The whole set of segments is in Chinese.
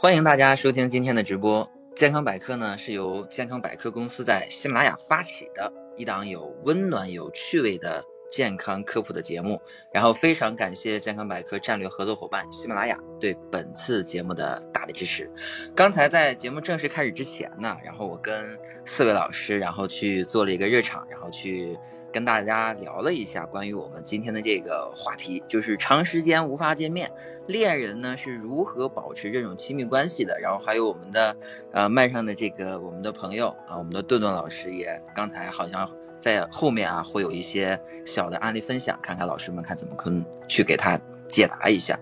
欢迎大家收听今天的直播。健康百科呢是由健康百科公司在喜马拉雅发起的一档有温暖、有趣味的健康科普的节目。然后非常感谢健康百科战略合作伙伴喜马拉雅对本次节目的大力支持。刚才在节目正式开始之前呢，然后我跟四位老师，然后去做了一个热场，然后去。跟大家聊了一下关于我们今天的这个话题，就是长时间无法见面，恋人呢是如何保持这种亲密关系的。然后还有我们的呃麦上的这个我们的朋友啊，我们的顿顿老师也刚才好像在后面啊会有一些小的案例分享，看看老师们看怎么可能去给他解答一下。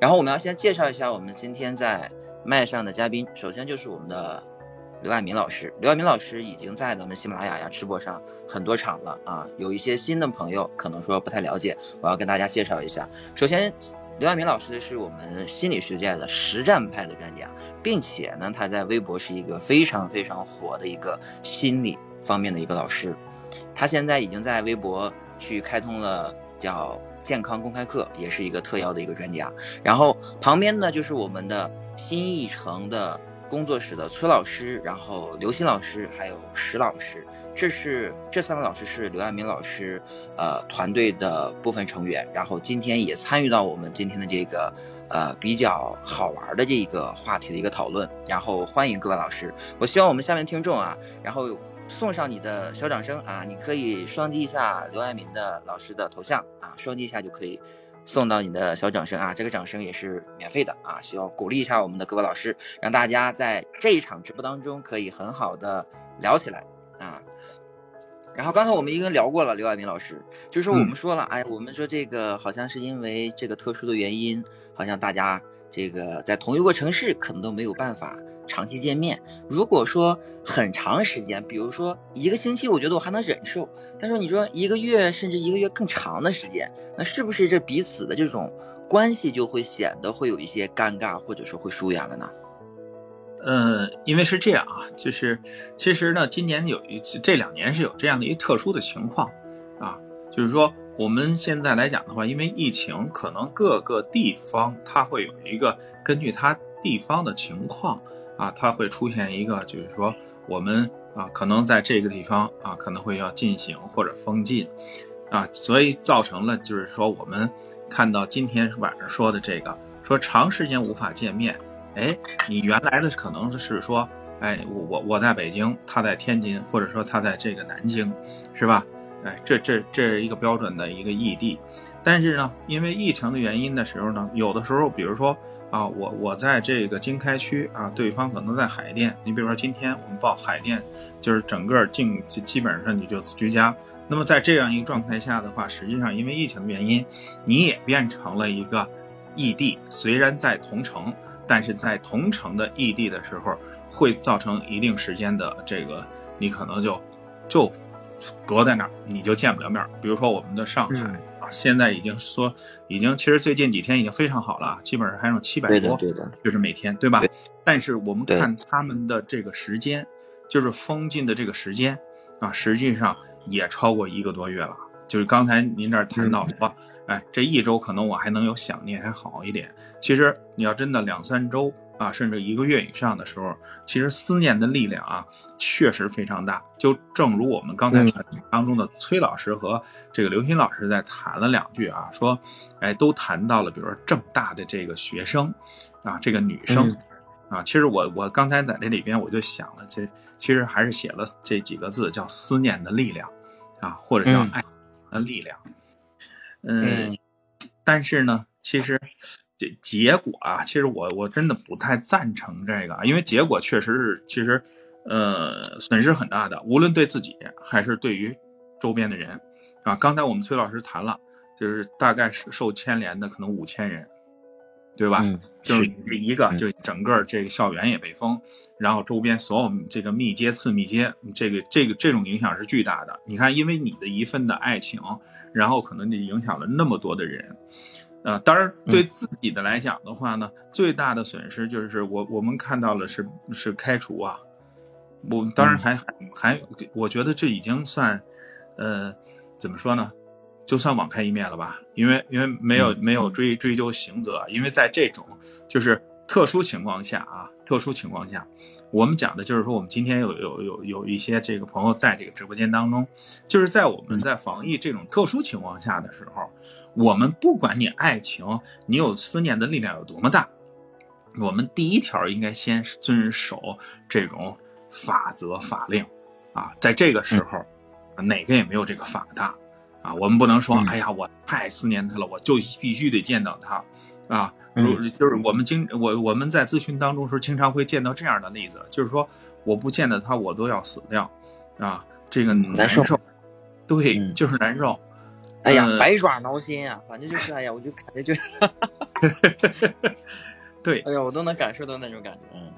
然后我们要先介绍一下我们今天在麦上的嘉宾，首先就是我们的。刘爱民老师，刘爱民老师已经在咱们喜马拉雅呀直播上很多场了啊，有一些新的朋友可能说不太了解，我要跟大家介绍一下。首先，刘爱民老师是我们心理学界的实战派的专家，并且呢，他在微博是一个非常非常火的一个心理方面的一个老师。他现在已经在微博去开通了叫健康公开课，也是一个特邀的一个专家。然后旁边呢就是我们的新艺城的。工作室的崔老师，然后刘鑫老师，还有石老师，这是这三位老师是刘爱民老师呃团队的部分成员，然后今天也参与到我们今天的这个呃比较好玩的这一个话题的一个讨论，然后欢迎各位老师，我希望我们下面听众啊，然后送上你的小掌声啊，你可以双击一下刘爱民的老师的头像啊，双击一下就可以。送到你的小掌声啊，这个掌声也是免费的啊，希望鼓励一下我们的各位老师，让大家在这一场直播当中可以很好的聊起来啊。然后刚才我们已经聊过了，刘爱民老师，就是说我们说了，哎，我们说这个好像是因为这个特殊的原因，好像大家这个在同一个城市可能都没有办法。长期见面，如果说很长时间，比如说一个星期，我觉得我还能忍受。但是你说一个月，甚至一个月更长的时间，那是不是这彼此的这种关系就会显得会有一些尴尬，或者说会疏远了呢？嗯，因为是这样啊，就是其实呢，今年有一这两年是有这样的一个特殊的情况啊，就是说我们现在来讲的话，因为疫情，可能各个地方它会有一个根据它地方的情况。啊，它会出现一个，就是说我们啊，可能在这个地方啊，可能会要进行或者封禁，啊，所以造成了就是说我们看到今天晚上说的这个，说长时间无法见面，哎，你原来的可能是说，哎，我我我在北京，他在天津，或者说他在这个南京，是吧？哎，这这这是一个标准的一个异地，但是呢，因为疫情的原因的时候呢，有的时候，比如说。啊，我我在这个经开区啊，对方可能在海淀。你比如说今天我们报海淀，就是整个境基本上你就居家。那么在这样一个状态下的话，实际上因为疫情的原因，你也变成了一个异地。虽然在同城，但是在同城的异地的时候，会造成一定时间的这个，你可能就就隔在那儿，你就见不了面。比如说我们的上海。现在已经说，已经其实最近几天已经非常好了，基本上还剩七百多，对的，就是每天，对吧？但是我们看他们的这个时间，就是封禁的这个时间啊，实际上也超过一个多月了。就是刚才您这儿谈到说，哎，这一周可能我还能有想念还好一点，其实你要真的两三周。啊，甚至一个月以上的时候，其实思念的力量啊，确实非常大。就正如我们刚才当中的崔老师和这个刘鑫老师在谈了两句啊，说，哎，都谈到了，比如说正大的这个学生，啊，这个女生，啊，其实我我刚才在这里边我就想了，其实其实还是写了这几个字，叫思念的力量，啊，或者叫爱的力量。嗯，但是呢，其实。结结果啊，其实我我真的不太赞成这个，因为结果确实是，其实，呃，损失很大的，无论对自己还是对于周边的人，啊，刚才我们崔老师谈了，就是大概是受牵连的可能五千人，对吧？嗯，就是这一个，就整个这个校园也被封，然后周边所有这个密接、次密接，这个这个这种影响是巨大的。你看，因为你的一份的爱情，然后可能就影响了那么多的人。啊，当然，对自己的来讲的话呢，最大的损失就是我我们看到了是是开除啊，我当然还还我觉得这已经算，呃，怎么说呢，就算网开一面了吧，因为因为没有没有追追究刑责，因为在这种就是特殊情况下啊，特殊情况下，我们讲的就是说，我们今天有有有有一些这个朋友在这个直播间当中，就是在我们在防疫这种特殊情况下的时候，我们不管你爱情，你有思念的力量有多么大，我们第一条应该先遵守这种法则法令啊，在这个时候，哪个也没有这个法大啊，我们不能说，哎呀，我太思念他了，我就必须得见到他啊。如就是我们经我我们在咨询当中时候经常会见到这样的例子，就是说我不见到他我都要死掉，啊，这个难受，对，就是难受。哎呀，百爪挠心啊，反正就是哎呀，我就感觉就，对，哎呀，我都能感受到那种感觉。嗯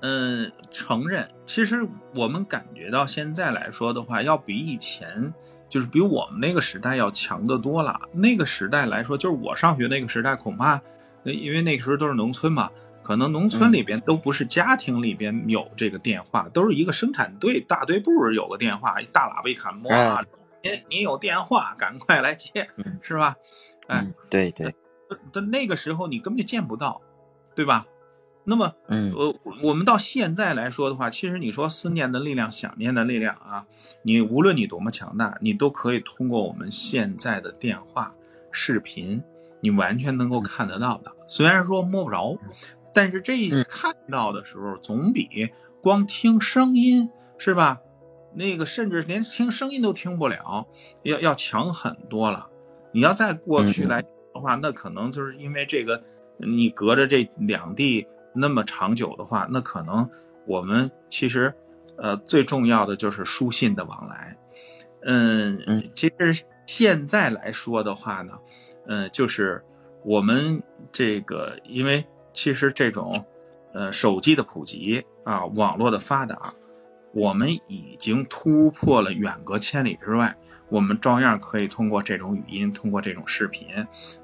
嗯，承认，其实我们感觉到现在来说的话，要比以前就是比我们那个时代要强得多了。那个时代来说，就是我上学那个时代，恐怕。因为那个时候都是农村嘛，可能农村里边都不是家庭里边有这个电话，都是一个生产队大队部有个电话，一大喇叭一喊，摸啊，您您有电话，赶快来接，是吧？哎，对对，但那个时候你根本就见不到，对吧？那么，嗯，我我们到现在来说的话，其实你说思念的力量、想念的力量啊，你无论你多么强大，你都可以通过我们现在的电话、视频。你完全能够看得到的，虽然说摸不着，但是这一看到的时候，总比光听声音是吧？那个甚至连听声音都听不了，要要强很多了。你要在过去来的话，那可能就是因为这个，你隔着这两地那么长久的话，那可能我们其实，呃，最重要的就是书信的往来。嗯嗯，其实现在来说的话呢。嗯，就是我们这个，因为其实这种，呃，手机的普及啊，网络的发达，我们已经突破了远隔千里之外，我们照样可以通过这种语音，通过这种视频，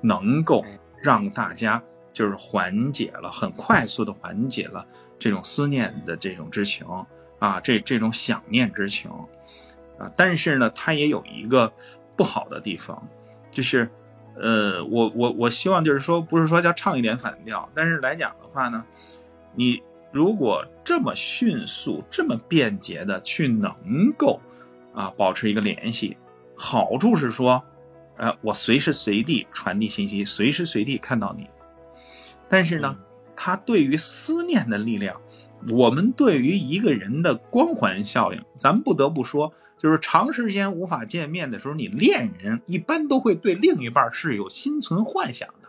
能够让大家就是缓解了，很快速的缓解了这种思念的这种之情啊，这这种想念之情啊，但是呢，它也有一个不好的地方，就是。呃，我我我希望就是说，不是说叫唱一点反调，但是来讲的话呢，你如果这么迅速、这么便捷的去能够啊保持一个联系，好处是说，呃，我随时随地传递信息，随时随地看到你。但是呢，它对于思念的力量，我们对于一个人的光环效应，咱不得不说。就是长时间无法见面的时候，你恋人一般都会对另一半是有心存幻想的，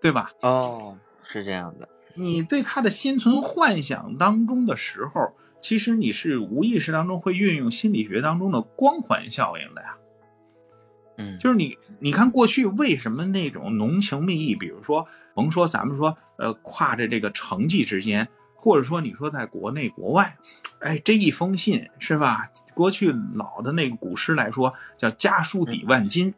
对吧？哦，是这样的。你对他的心存幻想当中的时候，其实你是无意识当中会运用心理学当中的光环效应的呀。嗯，就是你，你看过去为什么那种浓情蜜意，比如说，甭说咱们说，呃，跨着这个成绩之间。或者说，你说在国内国外，哎，这一封信是吧？过去老的那个古诗来说，叫家书抵万金，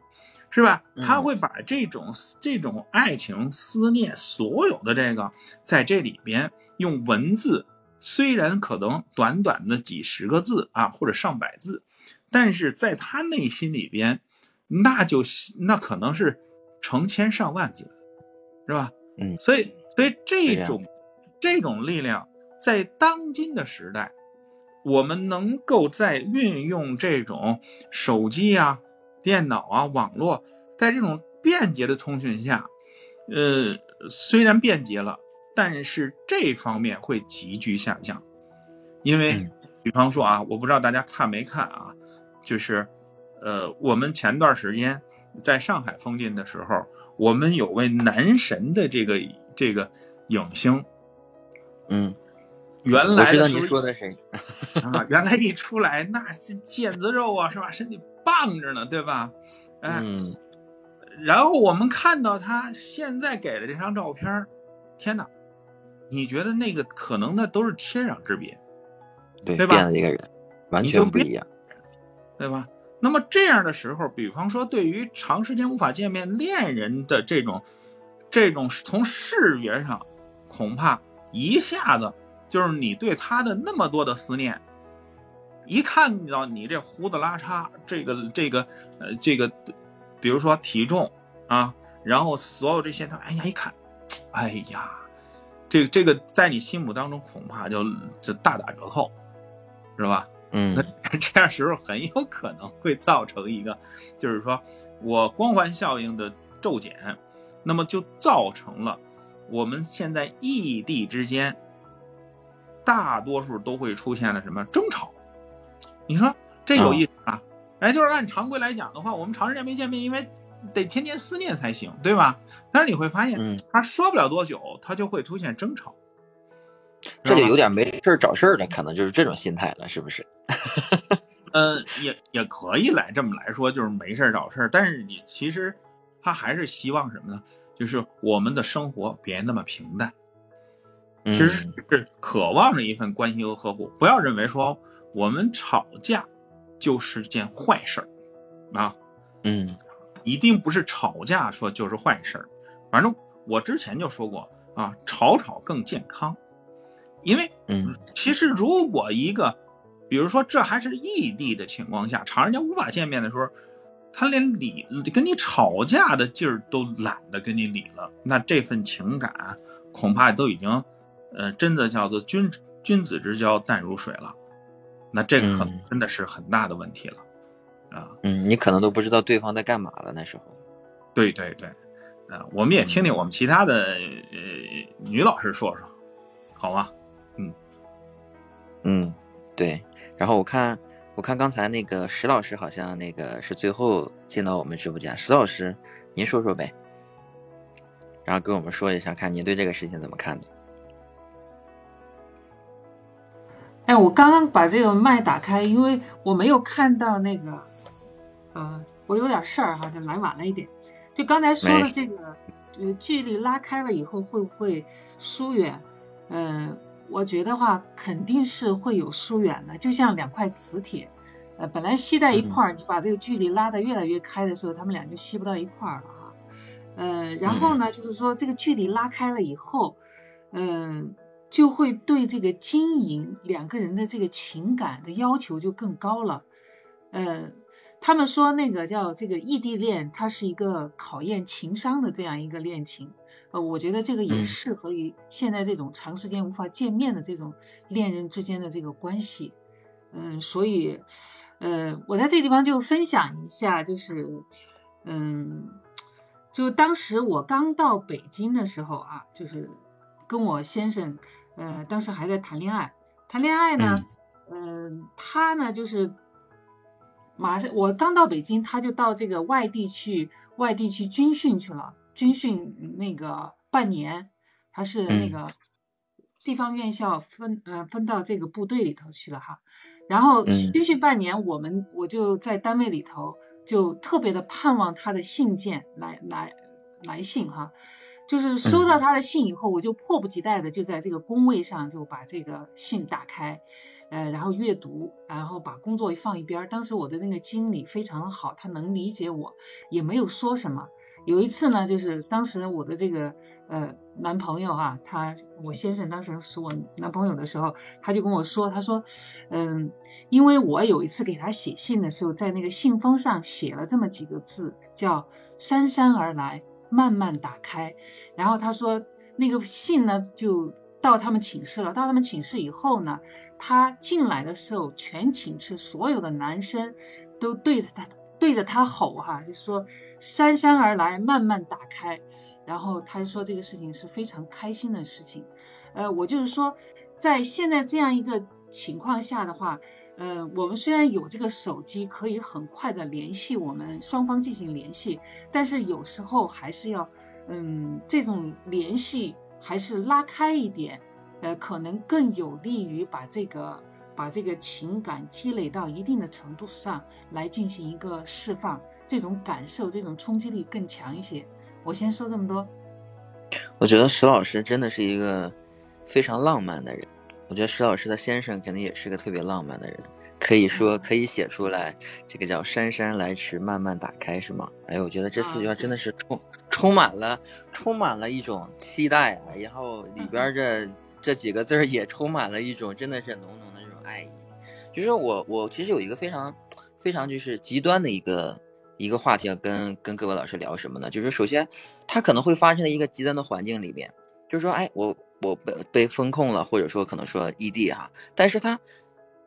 是吧？他会把这种这种爱情思念，所有的这个在这里边用文字，虽然可能短短的几十个字啊，或者上百字，但是在他内心里边，那就那可能是成千上万字，是吧？嗯，所以所以这种。这种力量在当今的时代，我们能够在运用这种手机啊、电脑啊、网络，在这种便捷的通讯下，呃，虽然便捷了，但是这方面会急剧下降。因为，比方说啊，我不知道大家看没看啊，就是，呃，我们前段时间在上海封禁的时候，我们有位男神的这个这个影星。嗯，原来我知道你说的谁 啊？原来一出来那是腱子肉啊，是吧？身体棒着呢，对吧？嗯。然后我们看到他现在给的这张照片，天哪！你觉得那个可能那都是天壤之别，对对吧？变了一个人，完全不一样，对吧？那么这样的时候，比方说对于长时间无法见面恋人的这种这种从视觉上，恐怕。一下子就是你对他的那么多的思念，一看到你这胡子拉碴，这个这个呃这个，比如说体重啊，然后所有这些，他哎呀一看，哎呀，这这个在你心目当中恐怕就就大打折扣，是吧？嗯那这样时候很有可能会造成一个，就是说我光环效应的骤减，那么就造成了我们现在异地之间大多数都会出现了什么争吵？你说这有意思啊？哎，就是按常规来讲的话，我们长时间没见面，因为得天天思念才行，对吧？但是你会发现，嗯，他说不了多久，他就会出现争吵。这就有点没事儿找事儿的，可能就是这种心态了，是不是？嗯，也也可以来这么来说，就是没事儿找事儿。但是你其实他还是希望什么呢？就是我们的生活别那么平淡，嗯其实是渴望着一份关心和呵护。不要认为说我们吵架就是件坏事儿啊，嗯一定不是吵架说就是坏事儿。反正我之前就说过啊，吵吵更健康，因为嗯其实如果一个，比如说这还是异地的情况下，长时间无法见面的时候，他连理跟你吵架的劲儿都懒得跟你理了，那这份情感恐怕都已经，呃，真的叫做君君子之交淡如水了，那这个可能嗯真的是很大的问题了，啊，嗯，你可能都不知道对方在干嘛了，那时候。对对对，啊，我们也听听我们其他的呃女老师说说，好吗？嗯，对。然后我看，我看刚才那个石老师好像那个是最后进到我们直播间。石老师，您说说呗，然后跟我们说一下，看您对这个事情怎么看的？哎，我刚刚把这个麦打开，因为我没有看到那个，呃，我有点事儿哈，就来晚了一点。就刚才说的这个，呃，距离拉开了以后会不会疏远？呃，我觉得话肯定是会有疏远的，就像两块磁铁，呃，本来吸在一块儿，你把这个距离拉得越来越开的时候，他们俩就吸不到一块儿了哈。呃，然后呢，就是说这个距离拉开了以后，嗯、就会对这个经营两个人的这个情感的要求就更高了。呃，他们说那个叫这个异地恋，它是一个考验情商的这样一个恋情。呃，我觉得这个也嗯适合于现在这种长时间无法见面的这种恋人之间的这个关系。嗯，所以，呃，我在这个地方就分享一下，就是，嗯，就当时我刚到北京的时候啊，就是跟我先生，呃，当时还在谈恋爱，谈恋爱呢，嗯、他呢就是马上我刚到北京，他就到这个外地去外地去军训去了，军训那个半年，他是那嗯个地方院校分呃分到这个部队里头去了哈，然后嗯军训半年，我们我就在单位里头就特别的盼望他的信件来来来信哈，就是收到他的信以后，我就迫不及待的就在这个工位上就把这个信打开，呃，然后阅读，然后把工作放一边儿。当时我的那个经理非常好，他能理解我，也没有说什么。有一次呢，就是当时我的这个呃男朋友啊，他我先生当时是我男朋友的时候，他就跟我说，他说，嗯，因为我有一次给他写信的时候，在那个信封上写了这么几个字，叫“姗姗而来，慢慢打开”。然后他说那个信呢就到他们寝室了，到他们寝室以后呢，他进来的时候，全寝室所有的男生都对着他对着他吼哈，就说姗姗而来，慢慢打开。然后他说这个事情是非常开心的事情。呃，我就是说，在现在这样一个情况下的话，呃，我们虽然有这个手机可以很快的联系我们双方进行联系，但是有时候还是要，嗯，这种联系还是拉开一点，呃，可能更有利于把这个把这个情感积累到一定的程度上来进行一个释放，这种感受，这种冲击力更强一些。我先说这么多。我觉得石老师真的是一个非常浪漫的人。我觉得石老师的先生肯定也是个特别浪漫的人，可以说可以写出来，这个叫姗姗来迟，慢慢打开，是吗？哎，我觉得这四句话真的是充充满了充满了一种期待啊，然后里边这这几个字儿也充满了一种真的是浓浓的这种爱意。就是我我其实有一个非常非常就是极端的一个一个话题要跟跟各位老师聊什么呢？就是首先它可能会发生在一个极端的环境里边，就是说，哎，我我被被风控了，或者说可能说异地哈，但是他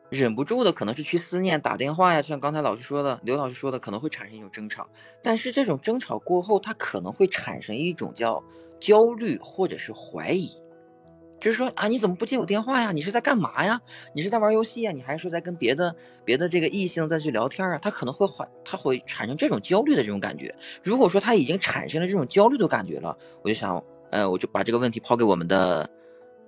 忍不住的可能是去思念，打电话呀，像刚才老师说的，刘老师说的，可能会产生一种争吵，但是这种争吵过后，他可能会产生一种叫焦虑或者是怀疑。就是说啊，你怎么不接我电话呀？你是在干嘛呀？你是在玩游戏呀？你还是说在跟别的别的这个异性再去聊天啊？他可能会怀，他会产生这种焦虑的这种感觉。如果说他已经产生了这种焦虑的感觉了，我就想，呃，我就把这个问题抛给我们的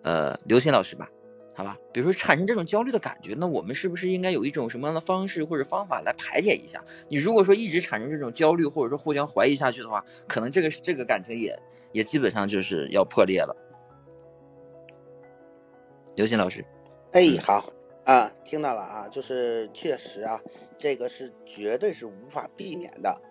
呃刘鑫老师吧，好吧？比如说产生这种焦虑的感觉，那我们是不是应该有一种什么样的方式或者方法来排解一下？你如果说一直产生这种焦虑，或者说互相怀疑下去的话，可能这个这个感情也也基本上就是要破裂了。刘鑫老师，哎，好啊，听到了啊，就是确实啊，这个是绝对是无法避免的。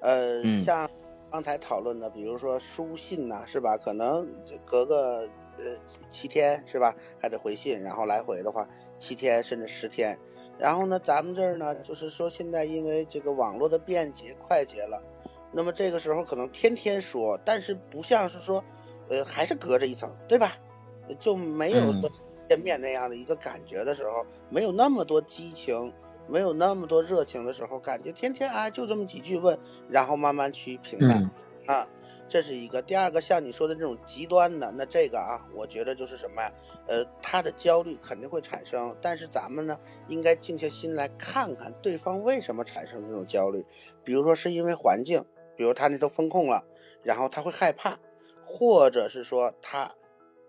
呃，像刚才讨论的，比如说书信呐，是吧？可能隔个呃七天是吧，还得回信，然后来回的话七天甚至十天。然后呢，咱们这儿呢，就是说现在因为这个网络的便捷快捷了，那么这个时候可能天天说，但是不像是说，呃，还是隔着一层，对吧？就没有见面那样的一个感觉的时候，没有那么多激情，没有那么多热情的时候，感觉天天啊就这么几句问，然后慢慢去平淡啊，这是一个。第二个像你说的这种极端的，那这个啊，我觉得就是什么呀？呃，他的焦虑肯定会产生，但是咱们呢，应该静下心来看看对方为什么产生这种焦虑。比如说是因为环境，比如他那都风控了，然后他会害怕，或者是说他。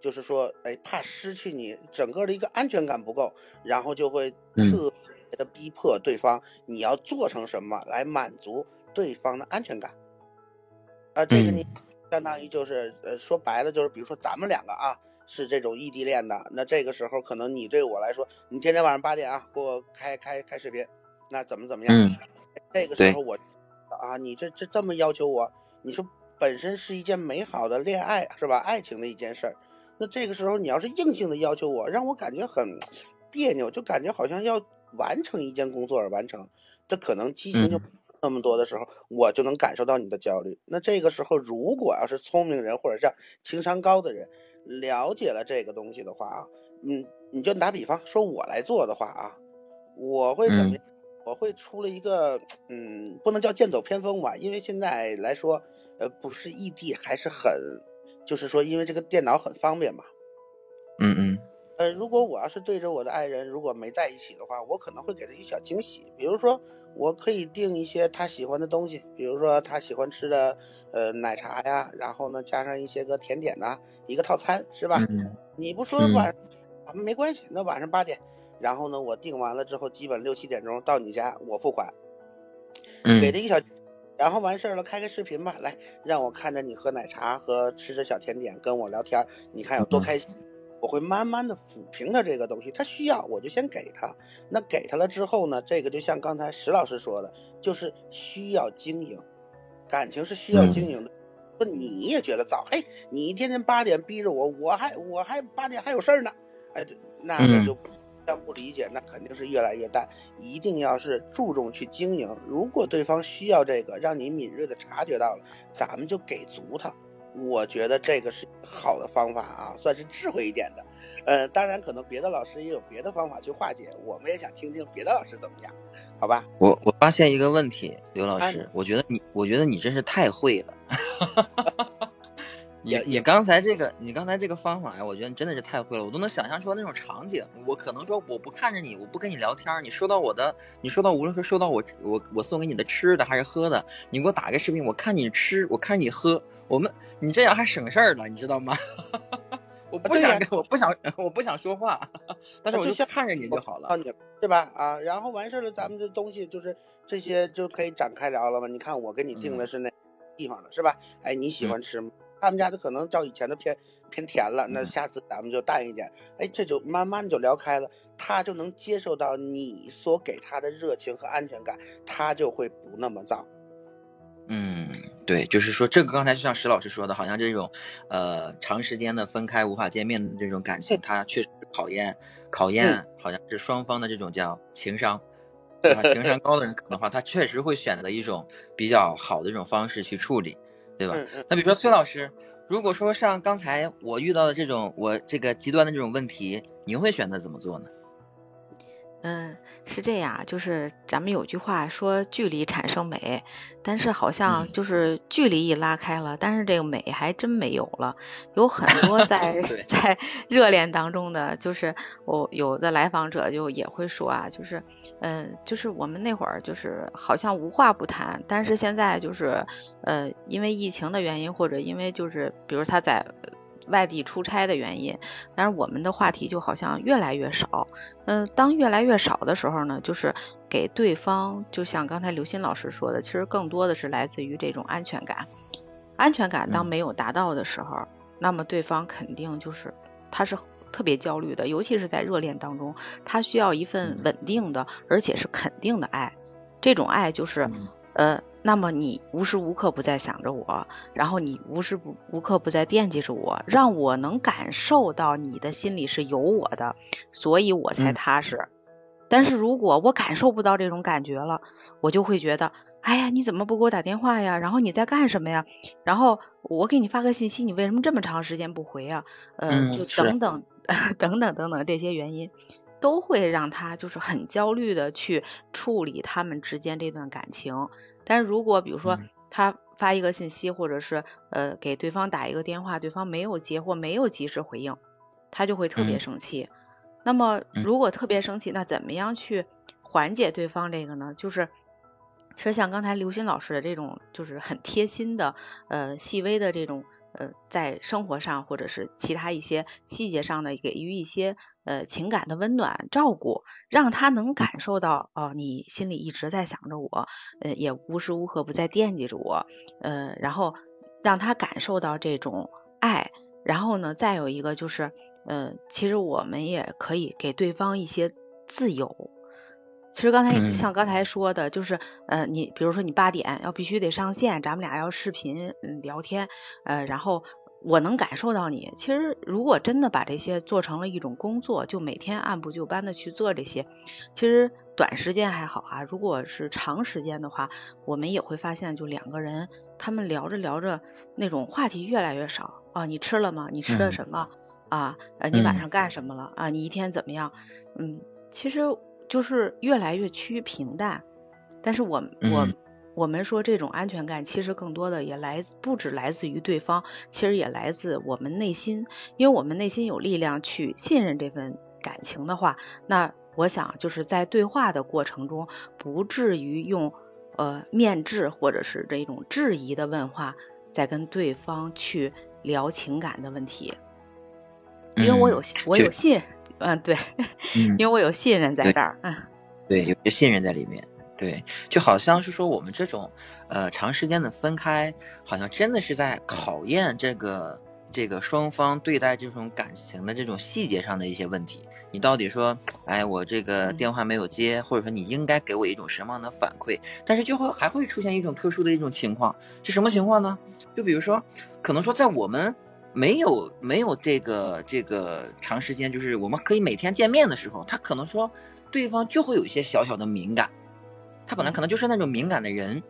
就是说，哎，怕失去你，整个的一个安全感不够，然后就会特别的逼迫对方，你要做成什么来满足对方的安全感。啊，这个你相当于就是，呃，说白了就是，比如说咱们两个啊是这种异地恋的，那这个时候可能你对我来说，你天天晚上八点啊给我开开开视频，那怎么怎么样？这个时候我啊，你这这这么要求我，你说本身是一件美好的恋爱是吧？爱情的一件事儿。那这个时候，你要是硬性的要求我，让我感觉很别扭，就感觉好像要完成一件工作而完成，这可能激情就那么多的时候，我就能感受到你的焦虑。那这个时候，如果要是聪明人或者是情商高的人了解了这个东西的话啊，嗯，你就打比方说我来做的话啊，我会怎么？我会出了一个，嗯，不能叫剑走偏锋吧，因为现在来说，呃，不是异地还是很。就是说，因为这个电脑很方便嘛，嗯嗯，呃，如果我要是对着我的爱人，如果没在一起的话，我可能会给他一小惊喜，比如说，我可以订一些他喜欢的东西，比如说他喜欢吃的，呃，奶茶呀，然后呢，加上一些个甜点呐，一个套餐是吧？你不说晚，没关系，那晚上八点，然后呢，我订完了之后，基本六七点钟到你家，我付款，给他一小。然后完事儿了，开个视频吧，来让我看着你喝奶茶和吃着小甜点，跟我聊天，你看有多开心。我会慢慢的抚平他这个东西，他需要我就先给他。那给他了之后呢，这个就像刚才石老师说的，就是需要经营，感情是需要经营的。说你也觉得早，嘿，你一天天八点逼着我，我还我还八点还有事儿呢，哎，那那就。要不理解，那肯定是越来越淡。一定要是注重去经营。如果对方需要这个，让你敏锐的察觉到了，咱们就给足他。我觉得这个是好的方法啊，算是智慧一点的。呃，当然可能别的老师也有别的方法去化解，我们也想听听别的老师怎么样，好吧？我我发现一个问题，刘老师，我觉得你，我觉得你真是太会了。你你刚才这个，你刚才这个方法呀，我觉得你真的是太会了，我都能想象出那种场景。我可能说我不看着你，我不跟你聊天，你收到我的，你收到无论说收到我我我送给你的吃的还是喝的，你给我打个视频，我看你吃，我看你喝，我们你这样还省事儿了，你知道吗？我不想跟我不想我不想说话，但是我就看着你就好了，对吧？啊，然后完事儿了，咱们这东西就是这些就可以展开聊了吧？你看我给你定的是那地方的是吧？哎，你喜欢吃吗？他们家的可能照以前的偏偏甜了，那下次咱们就淡一点，哎，这就慢慢就聊开了，他就能接受到你所给他的热情和安全感，他就会不那么燥。嗯，对，就是说这个刚才就像石老师说的，好像这种，呃，长时间的分开无法见面的这种感情，它确实考验考验，好像是双方的这种叫情商，情商高的人可能话，他确实会选择一种比较好的一种方式去处理。对吧？那比如说崔老师，如果说像刚才我遇到的这种我这个极端的这种问题，您会选择怎么做呢？嗯，是这样，就是咱们有句话说距离产生美，但是好像就是距离一拉开了，但是这个美还真没有了。有很多 在在热恋当中的，就是我有的来访者就也会说啊，就是嗯，就是我们那会儿就是好像无话不谈，但是现在就是呃，因为疫情的原因，或者因为就是比如他在。外地出差的原因，但是我们的话题就好像越来越少。嗯，当越来越少的时候呢，就是给对方，就像刚才刘鑫老师说的，其实更多的是来自于这种安全感。安全感当没有达到的时候，那么对方肯定就是他是特别焦虑的，尤其是在热恋当中，他需要一份稳定的而且是肯定的爱。这种爱就是，呃。那么你无时无刻不在想着我，然后你无时不无刻不在惦记着我，让我能感受到你的心里是有我的，所以我才踏实。但是如果我感受不到这种感觉了，我就会觉得，哎呀，你怎么不给我打电话呀？然后你在干什么呀？然后我给你发个信息，你为什么这么长时间不回啊？嗯，就等等 等等等等这些原因，都会让他就是很焦虑的去处理他们之间这段感情。但是如果比如说他发一个信息，或者是呃给对方打一个电话，对方没有接或没有及时回应，他就会特别生气。那么如果特别生气，那怎么样去缓解对方这个呢？就是其实像刚才刘鑫老师的这种，就是很贴心的呃细微的这种。呃，在生活上或者是其他一些细节上呢给予一些呃情感的温暖照顾，让他能感受到哦，你心里一直在想着我，呃，也无时无刻不在惦记着我，呃，然后让他感受到这种爱，然后呢，再有一个就是，呃，其实我们也可以给对方一些自由。其实刚才像刚才说的，就是呃，你比如说你八点要必须得上线，咱们俩要视频聊天，呃，然后我能感受到你。其实如果真的把这些做成了一种工作，就每天按部就班的去做这些，其实短时间还好啊。如果是长时间的话，我们也会发现，就两个人他们聊着聊着，那种话题越来越少啊。你吃了吗？你吃的什么？啊，呃，你晚上干什么了？啊，你一天怎么样？嗯，其实。就是越来越趋于平淡，但是我我我们说这种安全感，其实更多的也来不止来自于对方，其实也来自我们内心，因为我们内心有力量去信任这份感情的话，那我想就是在对话的过程中，不至于用呃面质或者是这种质疑的问话，在跟对方去聊情感的问题，因为我有我有信。嗯，对，因为我有信任在这儿，嗯，对，有些信任在里面，对，就好像是说我们这种，呃，长时间的分开，好像真的是在考验这个这个双方对待这种感情的这种细节上的一些问题。你到底说，哎，我这个电话没有接，或者说你应该给我一种什么样的反馈？但是就会还会出现一种特殊的一种情况，是什么情况呢？就比如说，可能说在我们。没有没有这个这个长时间，就是我们可以每天见面的时候，他可能说对方就会有一些小小的敏感，他本来可能就是那种敏感的人，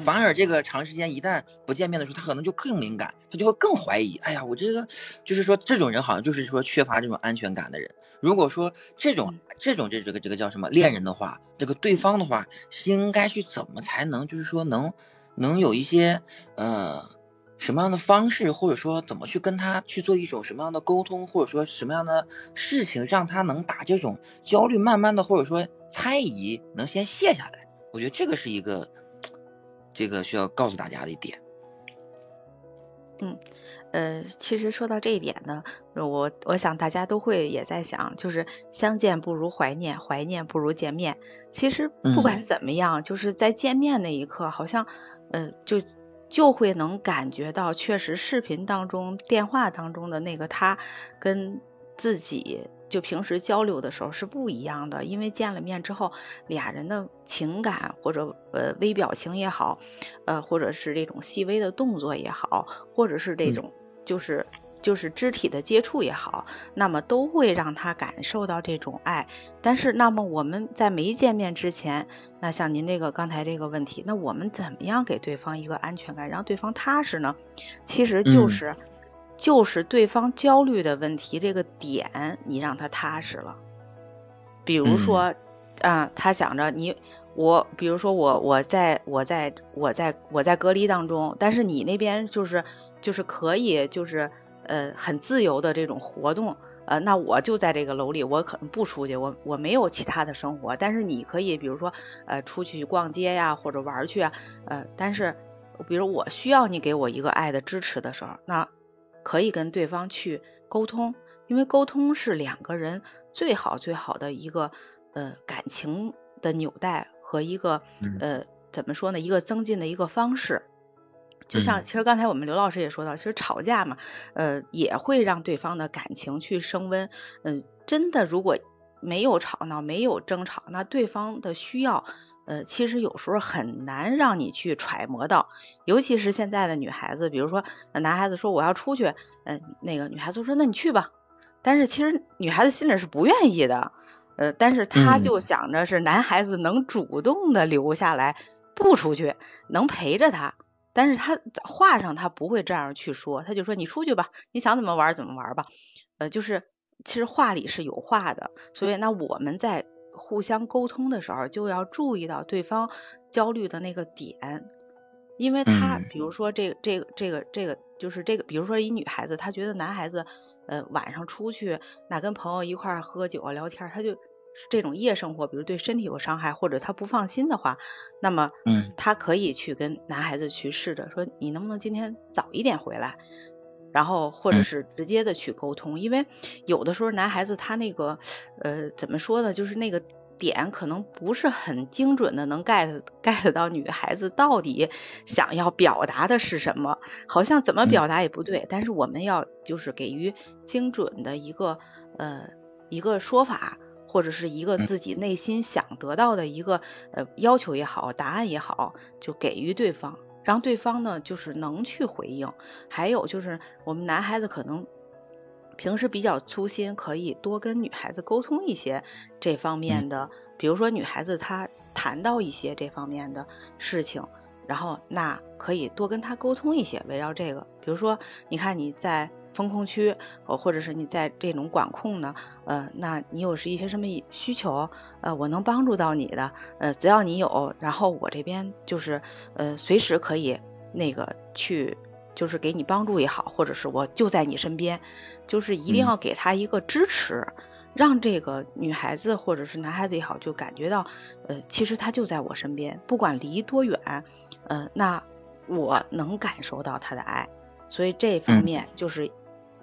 反而这个长时间一旦不见面的时候，他可能就更敏感，他就会更怀疑。哎呀，我这个就是说这种人好像就是说缺乏这种安全感的人。如果说这种这种这这个这个叫什么恋人的话，这个对方的话应该去怎么才能就是说能能有一些呃。什么样的方式，或者说怎么去跟他去做一种什么样的沟通，或者说什么样的事情，让他能把这种焦虑慢慢的，或者说猜疑能先卸下来？我觉得这个是一个，这个需要告诉大家的一点。嗯，呃，其实说到这一点呢，我我想大家都会也在想，就是相见不如怀念，怀念不如见面。其实不管怎么样，就是在见面那一刻，好像，呃，就。就会能感觉到，确实视频当中、电话当中的那个他，跟自己就平时交流的时候是不一样的。因为见了面之后，俩人的情感或者呃微表情也好，呃或者是这种细微的动作也好，或者是这种就是就是肢体的接触也好，那么都会让他感受到这种爱。但是，那么我们在没见面之前，那像您这个刚才这个问题，那我们怎么样给对方一个安全感，让对方踏实呢？其实就是，就是对方焦虑的问题这个点，你让他踏实了。比如说，啊，他想着你。我比如说我我在我在我在我在隔离当中，但是你那边就是就是可以就是呃很自由的这种活动，呃那我就在这个楼里，我可能不出去，我我没有其他的生活，但是你可以比如说呃出去逛街呀或者玩去啊，呃但是比如我需要你给我一个爱的支持的时候，那可以跟对方去沟通，因为沟通是两个人最好最好的一个呃感情的纽带。和一个呃怎么说呢？一个增进的一个方式，就像其实刚才我们刘老师也说到，其实吵架嘛，呃也会让对方的感情去升温。嗯，真的如果没有吵闹，没有争吵，那对方的需要，呃其实有时候很难让你去揣摩到。尤其是现在的女孩子，比如说男孩子说我要出去，嗯，那个女孩子说那你去吧，但是其实女孩子心里是不愿意的。呃，但是她就想着是男孩子能主动的留下来，不出去，能陪着他。但是他话上他不会这样去说，他就说你出去吧，你想怎么玩怎么玩吧。呃，就是其实话里是有话的，所以那我们在互相沟通的时候就要注意到对方焦虑的那个点，因为他比如说这个这个这个这个就是这个，比如说一女孩子，她觉得男孩子。呃，晚上出去那跟朋友一块喝酒啊聊天，他就这种夜生活，比如对身体有伤害，或者他不放心的话，那么，嗯，他可以去跟男孩子去试着说，你能不能今天早一点回来，然后或者是直接的去沟通，因为有的时候男孩子他那个，呃，怎么说呢，就是那个。点可能不是很精准的，能 get get 到女孩子到底想要表达的是什么，好像怎么表达也不对。但是我们要就是给予精准的一个呃一个说法，或者是一个自己内心想得到的一个呃要求也好，答案也好，就给予对方，让对方呢就是能去回应。还有就是我们男孩子可能。平时比较粗心，可以多跟女孩子沟通一些这方面的，比如说女孩子她谈到一些这方面的事情，然后那可以多跟她沟通一些，围绕这个，比如说你看你在风控区，呃，或者是你在这种管控呢，呃，那你有是一些什么需求，呃，我能帮助到你的，呃，只要你有，然后我这边就是呃随时可以那个去。就是给你帮助也好，或者是我就在你身边，就是一定要给他一个支持，让这个女孩子或者是男孩子也好，就感觉到，呃，其实他就在我身边，不管离多远，呃，那我能感受到他的爱，所以这方面就是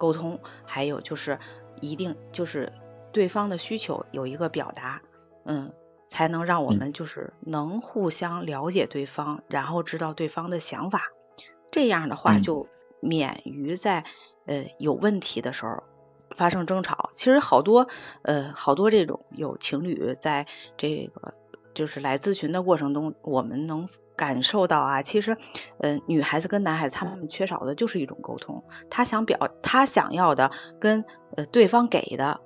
沟通，还有就是一定就是对方的需求有一个表达，嗯，才能让我们就是能互相了解对方，然后知道对方的想法。这样的话就免于在呃有问题的时候发生争吵。其实好多呃好多这种有情侣在这个就是来咨询的过程中，我们能感受到啊，其实呃女孩子跟男孩子他们缺少的就是一种沟通。他想表他想要的跟呃对方给的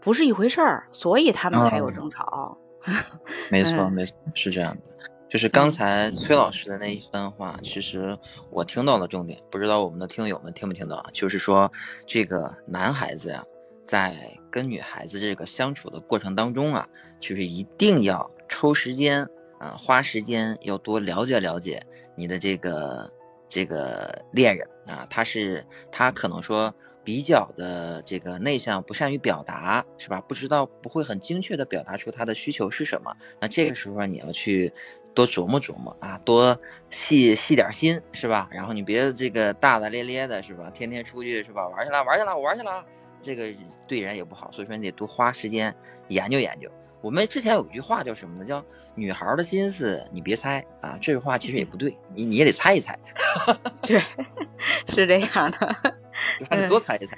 不是一回事儿，所以他们才有争吵。没错，没错，是这样的。就是刚才崔老师的那一番话，其实我听到了重点，不知道我们的听友们听没听到啊？就是说，这个男孩子呀，在跟女孩子这个相处的过程当中啊，就是一定要抽时间啊，花时间要多了解了解你的这个这个恋人啊，他是他可能说比较的这个内向，不善于表达，是吧？不知道不会很精确的表达出他的需求是什么，那这个时候你要去。多琢磨琢磨啊，多细细点心是吧？然后你别这个大大咧咧的是吧？天天出去是吧？玩去了，玩去了，我玩去了，这个对人也不好。所以说你得多花时间研究研究。我们之前有一句话叫什么呢？叫女孩的心思你别猜啊。这句话其实也不对，你你也得猜一猜。对，是这样的，还得多猜一猜。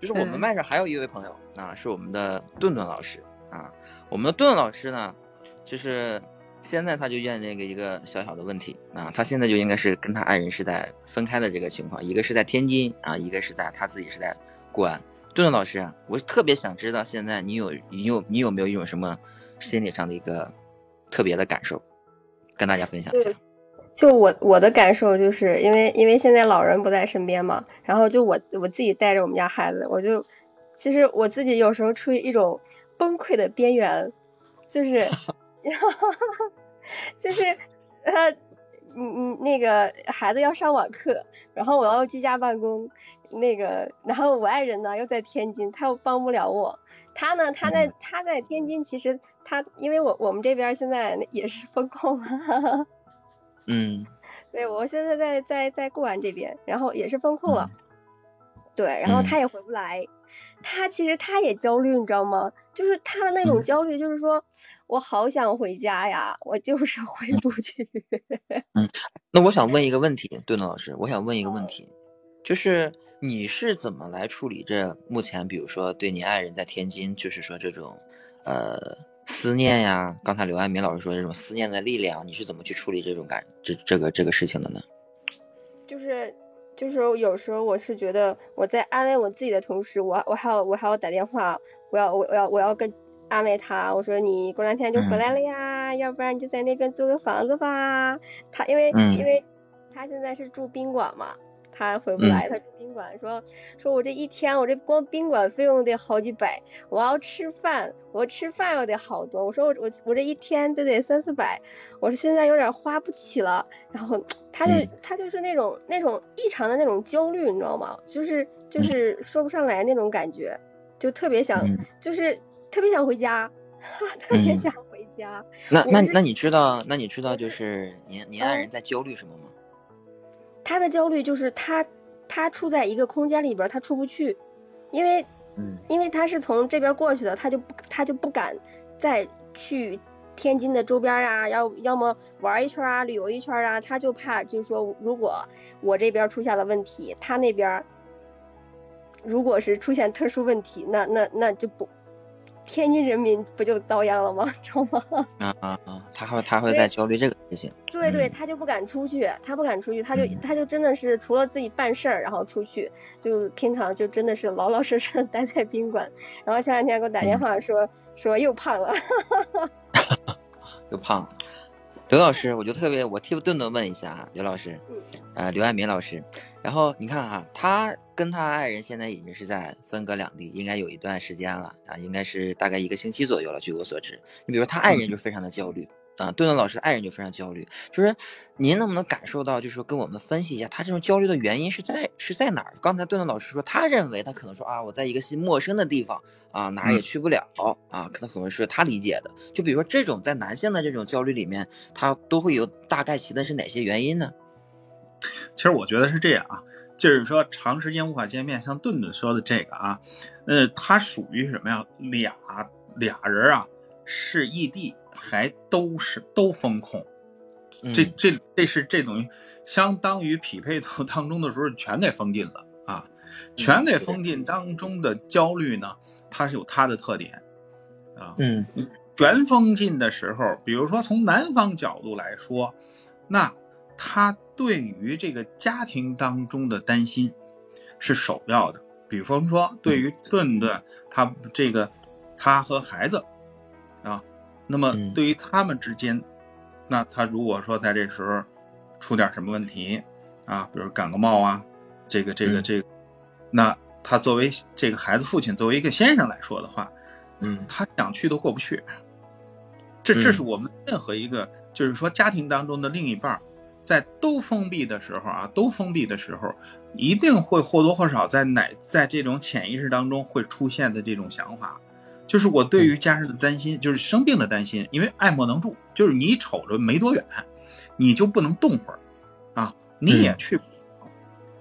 就是我们麦上还有一位朋友啊，是我们的顿顿老师啊。我们的顿顿老师呢，就是。现在他就问那个一个小小的问题啊，他现在就应该是跟他爱人是在分开的这个情况，一个是在天津啊，一个是在他自己是在固安。顿顿老师啊，我特别想知道现在你有你有你有没有一种什么心理上的一个特别的感受，跟大家分享一下。就我我的感受就是因为因为现在老人不在身边嘛，然后就我我自己带着我们家孩子，我就其实我自己有时候处于一种崩溃的边缘，就是 就是呃，你你那个孩子要上网课，然后我要居家办公，那个然后我爱人呢又在天津，他又帮不了我，他呢他在他在天津，其实他因为我我们这边现在也是风控。嗯，对，我现在在在在固安这边，然后也是封控了，对，然后他也回不来，他其实他也焦虑，你知道吗？就是他的那种焦虑，就是说我好想回家呀，我就是回不去。嗯，那我想问一个问题，顿顿老师，我想问一个问题，就是你是怎么来处理这目前，比如说对你爱人在天津，就是说这种，呃。思念呀，刚才刘爱民老师说这种思念的力量，你是怎么去处理这种感这这个这个事情的呢？就是就是有时候我是觉得我在安慰我自己的同时，我我还要我还要打电话，我要我我要我要跟安慰他，我说你过两天就回来了呀，要不然你就在那边租个房子吧。他因为因为他现在是住宾馆嘛。他回不来，他住宾馆，说说我这一天，我这光宾馆费用得好几百，我要吃饭，我吃饭又得好多，我说我我我这一天都得三四百，我说现在有点花不起了，然后他就他就是那种那种异常的那种焦虑，你知道吗？就是就是说不上来那种感觉，就特别想就是特别想回家，特别想回家。那那那你知道那你知道就是您 您爱人在焦虑什么吗？他的焦虑就是他，他处在一个空间里边，他出不去，因为，嗯，因为他是从这边过去的，他就不他就不敢再去天津的周边啊，要要么玩一圈啊，旅游一圈啊，他就怕就是说，如果我这边出现了问题，他那边如果是出现特殊问题，那那那就不。天津人民不就遭殃了吗？知道吗？啊啊啊！他会他会在焦虑这个事情。对对，他就不敢出去，他不敢出去，他就他就真的是除了自己办事儿，然后出去，就平常就真的是老老实实待在宾馆。然后前两天给我打电话说说又胖了，又胖了。刘老师，我就特别我替顿顿问一下啊，刘老师，呃，刘爱民老师，然后你看哈，他跟他爱人现在已经是在分隔两地，应该有一段时间了啊，应该是大概一个星期左右了，据我所知。你比如说他爱人就非常的焦虑。啊，顿顿老师的爱人就非常焦虑，就是您能不能感受到，就是说跟我们分析一下，他这种焦虑的原因是在是在哪儿？刚才顿顿老师说，他认为他可能说啊，我在一个新陌生的地方啊，哪儿也去不了啊，可能可能是他理解的。就比如说这种在男性的这种焦虑里面，他都会有大概其的是哪些原因呢？其实我觉得是这样啊，就是说长时间无法见面，像顿顿说的这个啊，呃，他属于什么呀？俩俩人啊是异地。还都是都风控，这这这是这种相当于匹配度当中的时候全给封禁了啊，全给封禁当中的焦虑呢，它是有它的特点啊，嗯，全封禁的时候，比如说从男方角度来说，那他对于这个家庭当中的担心是首要的，比方说对于顿顿他这个他和孩子啊。那么对于他们之间，那他如果说在这时候出点什么问题啊，比如感个冒啊，这个这个这个，那他作为这个孩子父亲，作为一个先生来说的话，嗯，他想去都过不去。这这是我们任何一个就是说家庭当中的另一半，在都封闭的时候啊，都封闭的时候，一定会或多或少在哪在这种潜意识当中会出现的这种想法。就是我对于家人的担心，就是生病的担心，因为爱莫能助。就是你瞅着没多远，你就不能动会儿啊，你也去，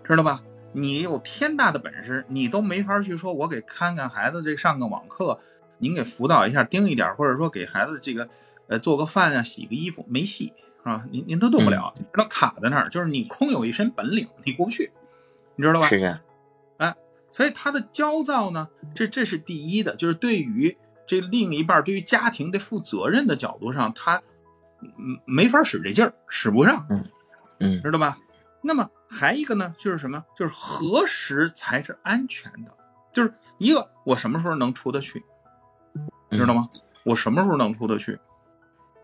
知道吧？你有天大的本事，你都没法去说，我给看看孩子这上个网课，您给辅导一下，盯一点，或者说给孩子这个呃做个饭啊，洗个衣服，没戏啊，您您都动不了，你知道卡在那儿，就是你空有一身本领，你过不去，你知道吧？是这样。所以他的焦躁呢，这这是第一的，就是对于这另一半，对于家庭的负责任的角度上，他嗯没法使这劲儿，使不上，嗯嗯，知道吧？那么还一个呢，就是什么？就是何时才是安全的？就是一个我什么时候能出得去，知道吗？我什么时候能出得去，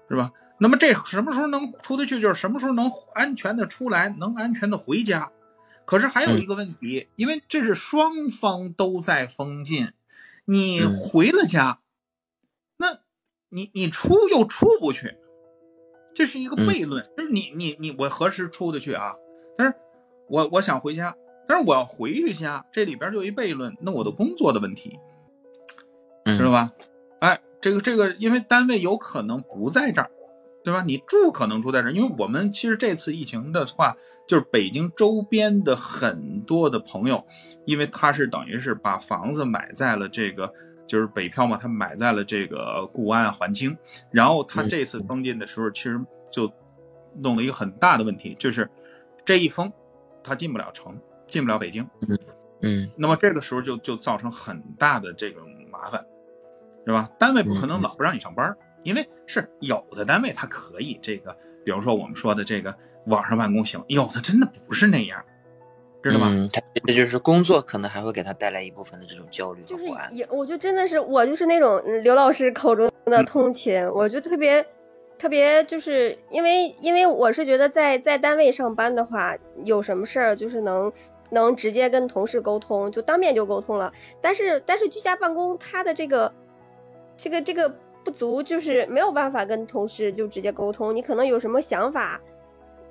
是吧？那么这什么时候能出得去？就是什么时候能安全的出来，能安全的回家。可是还有一个问题，因为这是双方都在封禁，你回了家，那你你出又出不去，这是一个悖论。就是你你你我何时出得去啊？但是我我想回家，但是我要回去家，这里边就一悖论，那我的工作的问题，知道吧？哎，这个这个，因为单位有可能不在这儿，对吧？你住可能住在这儿，因为我们其实这次疫情的话，就是北京周边的很多的朋友，因为他是等于是把房子买在了这个，就是北漂嘛，他买在了这个固安、环清，然后他这次封禁的时候，其实就弄了一个很大的问题，就是这一封，他进不了城，进不了北京，嗯嗯，那么这个时候就就造成很大的这种麻烦。是吧？单位不可能老不让你上班，因为是有的单位它可以这个，比如说我们说的这个网上办公行，有的真的不是那样，知道吗？嗯，他这就是工作可能还会给他带来一部分的这种焦虑和就是不安。也，我就真的是我就是那种刘老师口中的通勤，我就特别特别就是因为因为我是觉得在在单位上班的话，有什么事儿就是能能直接跟同事沟通，就当面就沟通了。但是但是居家办公它的这个。这个这个不足就是没有办法跟同事就直接沟通，你可能有什么想法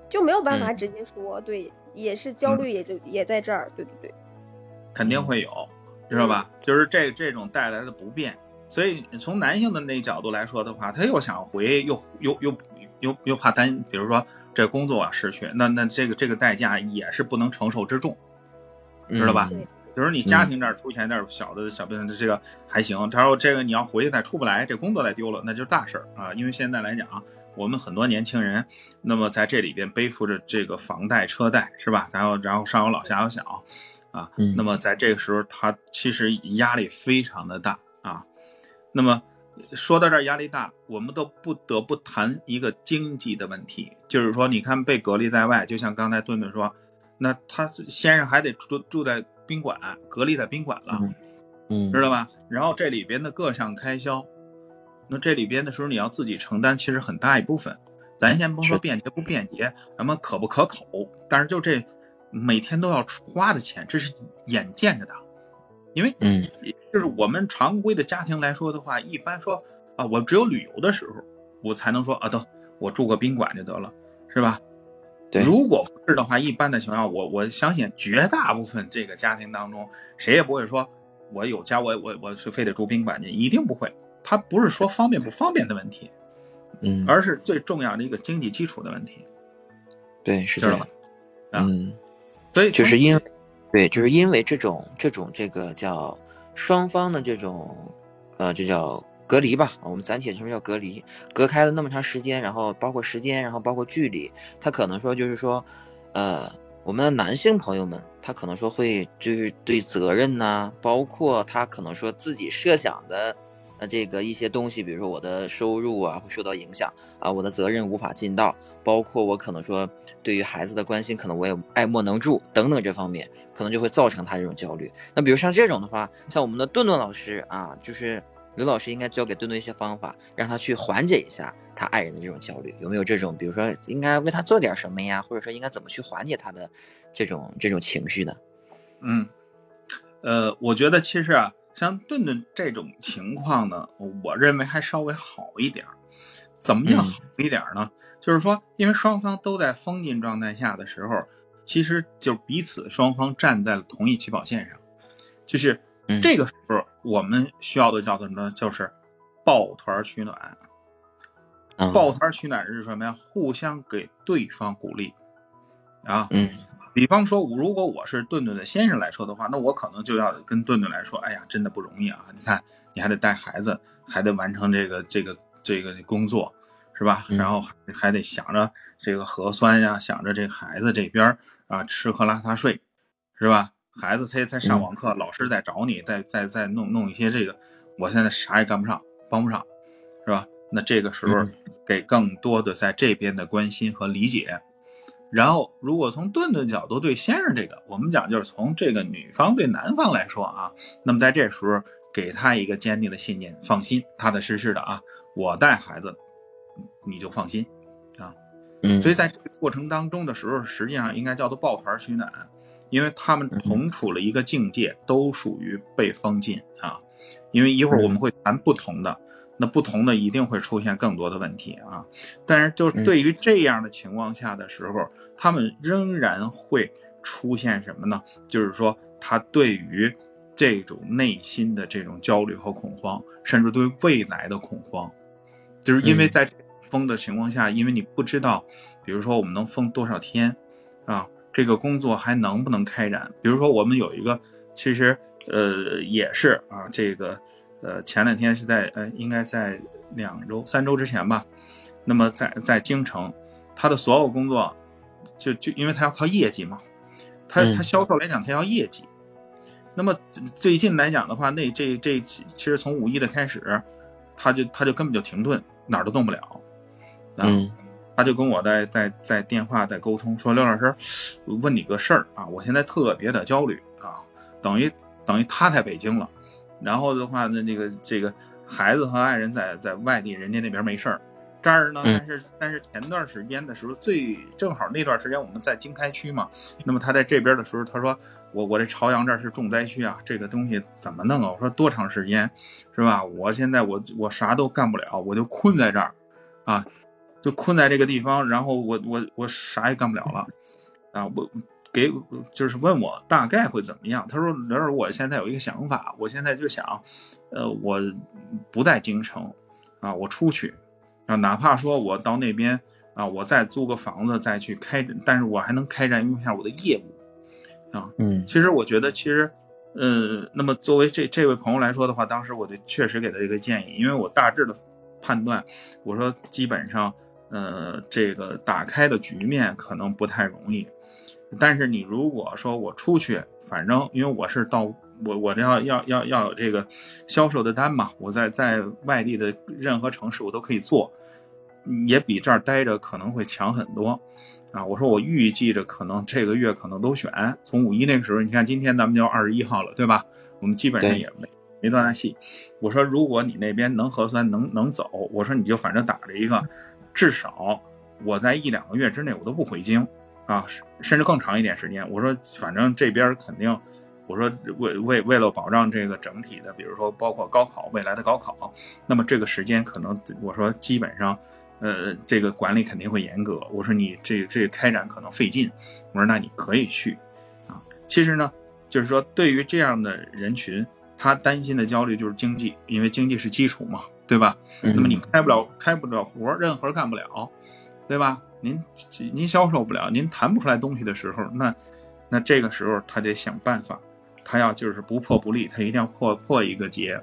就没有办法直接说，对，也是焦虑，也就也在这儿，对对对，肯定会有，知道吧？就是这这种带来的不便，所以从男性的那角度来说的话，他又想回，又又又又又怕担，比如说这工作啊失去，那那这个这个代价也是不能承受之重，知道吧？比如你家庭这儿出现点小的小病，这个还行。他说这个你要回去再出不来，这工作再丢了，那就是大事儿啊。因为现在来讲，我们很多年轻人，那么在这里边背负着这个房贷、车贷，是吧？然后然后上有老下有小，啊，那么在这个时候，他其实压力非常的大啊。那么说到这儿压力大，我们都不得不谈一个经济的问题，就是说，你看被隔离在外，就像刚才顿顿说，那他先生还得住住在。宾馆隔离在宾馆了，嗯，知道吧？然后这里边的各项开销，那这里边的时候你要自己承担，其实很大一部分。咱先甭说便捷不便捷，咱们可不可口，但是就这每天都要花的钱，这是眼见着的。因为，嗯，就是我们常规的家庭来说的话，一般说啊，我只有旅游的时候，我才能说啊，得我住个宾馆就得了，是吧？如果不是的话，一般的情况下，我我相信绝大部分这个家庭当中，谁也不会说，我有家我我我是非得住宾馆去，一定不会。他不是说方便不方便的问题，嗯，而是最重要的一个经济基础的问题。对，是这样。嗯，所以就是因为，对，就是因为这种这种这个叫双方的这种，呃，这叫。隔离吧，我们暂且称叫隔离，隔开了那么长时间，然后包括时间，然后包括距离，他可能说就是说，呃，我们的男性朋友们，他可能说会就是对责任呐，包括他可能说自己设想的，呃，这个一些东西，比如说我的收入啊会受到影响啊，我的责任无法尽到，包括我可能说对于孩子的关心，可能我也爱莫能助等等这方面，可能就会造成他这种焦虑。那比如像这种的话，像我们的顿顿老师啊，就是。刘老师应该教给顿顿一些方法，让他去缓解一下他爱人的这种焦虑，有没有这种？比如说，应该为他做点什么呀？或者说，应该怎么去缓解他的这种这种情绪呢？嗯，呃，我觉得其实啊，像顿顿这种情况呢，我认为还稍微好一点。怎么样好一点呢？就是说，因为双方都在封禁状态下的时候，其实就彼此双方站在了同一起跑线上，就是这个时候。我们需要的叫做什么？就是抱团取暖。抱团取暖是什么呀？互相给对方鼓励啊。嗯。比方说，如果我是顿顿的先生来说的话，那我可能就要跟顿顿来说：“哎呀，真的不容易啊！你看，你还得带孩子，还得完成这个这个这个工作，是吧？然后还得想着这个核酸呀，想着这孩子这边啊，吃喝拉撒睡，是吧？”孩子他在上网课，老师在找你，在在在弄弄一些这个，我现在啥也干不上，帮不上，是吧？那这个时候给更多的在这边的关心和理解。然后，如果从顿顿角度对先生这个，我们讲就是从这个女方对男方来说啊，那么在这时候给他一个坚定的信念，放心，踏踏实实的啊，我带孩子，你就放心啊。嗯，所以在这个过程当中的时候，实际上应该叫做抱团取暖，因为他们同处了一个境界，都属于被封禁啊。因为一会儿我们会谈不同的。那不同的一定会出现更多的问题啊，但是就是对于这样的情况下的时候，他们仍然会出现什么呢？就是说他对于这种内心的这种焦虑和恐慌，甚至对未来的恐慌，就是因为在封的情况下，因为你不知道，比如说我们能封多少天啊，这个工作还能不能开展？比如说我们有一个，其实呃也是啊这个。呃，前两天是在呃，应该在两周、三周之前吧。那么在在京城，他的所有工作，就就因为他要靠业绩嘛，他他销售来讲，他要业绩。那么最近来讲的话，那这这其实从五一的开始，他就他就根本就停顿，哪儿都动不了。嗯，他就跟我在在在电话在沟通，说刘老师，问你个事儿啊，我现在特别的焦虑啊，等于等于他在北京了。然后的话呢，这个这个孩子和爱人在在外地，人家那边没事儿，这儿呢，但是但是前段时间的时候，最正好那段时间我们在经开区嘛，那么他在这边的时候，他说我我这朝阳这儿是重灾区啊，这个东西怎么弄啊？我说多长时间，是吧？我现在我我啥都干不了，我就困在这儿，啊，就困在这个地方，然后我我我啥也干不了了，啊，我。给就是问我大概会怎么样？他说：“刘儿，我现在有一个想法，我现在就想，呃，我不在京城，啊，我出去，啊，哪怕说我到那边啊，我再租个房子再去开，但是我还能开展一下我的业务，啊，嗯，其实我觉得，其实，呃，那么作为这这位朋友来说的话，当时我就确实给他一个建议，因为我大致的判断，我说基本上，呃，这个打开的局面可能不太容易。”但是你如果说我出去，反正因为我是到我我这要要要要有这个销售的单嘛，我在在外地的任何城市我都可以做，也比这儿待着可能会强很多啊。我说我预计着可能这个月可能都选，从五一那个时候，你看今天咱们就二十一号了，对吧？我们基本上也没没多大戏。我说如果你那边能核酸能能走，我说你就反正打着一个，至少我在一两个月之内我都不回京。啊，甚至更长一点时间。我说，反正这边肯定，我说为为为了保障这个整体的，比如说包括高考未来的高考，那么这个时间可能我说基本上，呃，这个管理肯定会严格。我说你这这开展可能费劲。我说那你可以去，啊，其实呢，就是说对于这样的人群，他担心的焦虑就是经济，因为经济是基础嘛，对吧？那么你开不了开不了活，任何干不了，对吧？您您销售不了，您谈不出来东西的时候，那那这个时候他得想办法，他要就是不破不立，他一定要破破一个结，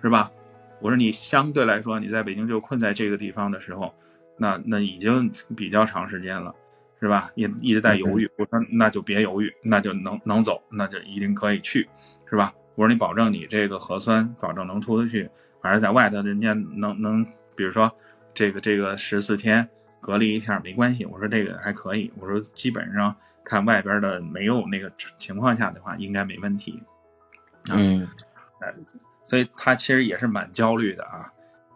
是吧？我说你相对来说你在北京就困在这个地方的时候，那那已经比较长时间了，是吧？也一直在犹豫。我说那就别犹豫，那就能能走，那就一定可以去，是吧？我说你保证你这个核酸保证能出得去，反正在外头人家能能，比如说这个这个十四天。隔离一下没关系，我说这个还可以。我说基本上看外边的没有那个情况下的话，应该没问题。嗯，所以他其实也是蛮焦虑的啊。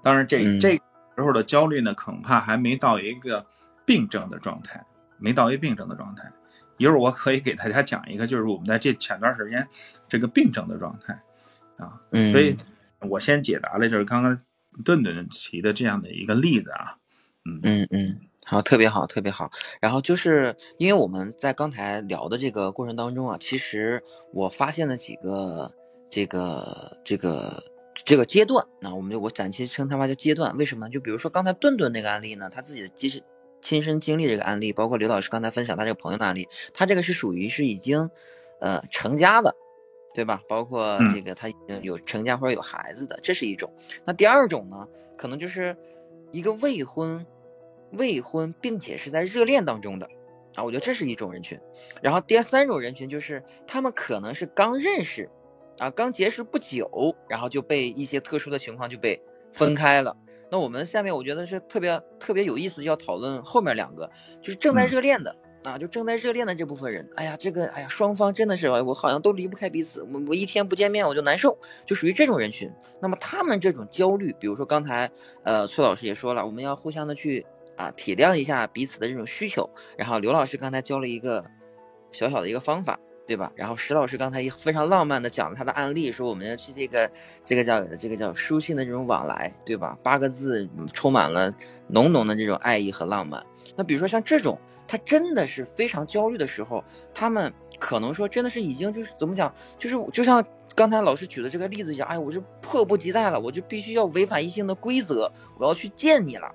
当然这这时候的焦虑呢，恐怕还没到一个病症的状态，没到一病症的状态。一会儿我可以给大家讲一个，就是我们在这前段时间这个病症的状态啊。嗯，所以我先解答了就是刚刚顿顿提的这样的一个例子啊。嗯嗯嗯，好，特别好，特别好。然后就是因为我们在刚才聊的这个过程当中啊，其实我发现了几个这个这个这个阶段。那我们就我暂且称它为叫阶段。为什么呢？就比如说刚才顿顿那个案例呢，他自己的其实亲身经历这个案例，包括刘老师刚才分享他这个朋友的案例，他这个是属于是已经呃成家的，对吧？包括这个他已经有成家或者有孩子的，这是一种。那第二种呢，可能就是一个未婚。未婚并且是在热恋当中的，啊，我觉得这是一种人群。然后第三种人群就是他们可能是刚认识，啊，刚结识不久，然后就被一些特殊的情况就被分开了。那我们下面我觉得是特别特别有意思，要讨论后面两个，就是正在热恋的啊，就正在热恋的这部分人。哎呀，这个哎呀，双方真的是我好像都离不开彼此，我我一天不见面我就难受，就属于这种人群。那么他们这种焦虑，比如说刚才呃崔老师也说了，我们要互相的去啊体谅一下彼此的这种需求。然后刘老师刚才教了一个小小的一个方法。对吧？然后石老师刚才也非常浪漫的讲了他的案例，说我们要去这个这个叫这个叫书信的这种往来，对吧？八个字充满了浓浓的这种爱意和浪漫。那比如说像这种，他真的是非常焦虑的时候，他们可能说真的是已经就是怎么讲，就是就像刚才老师举的这个例子一样，哎，我是迫不及待了，我就必须要违反一性的规则，我要去见你了。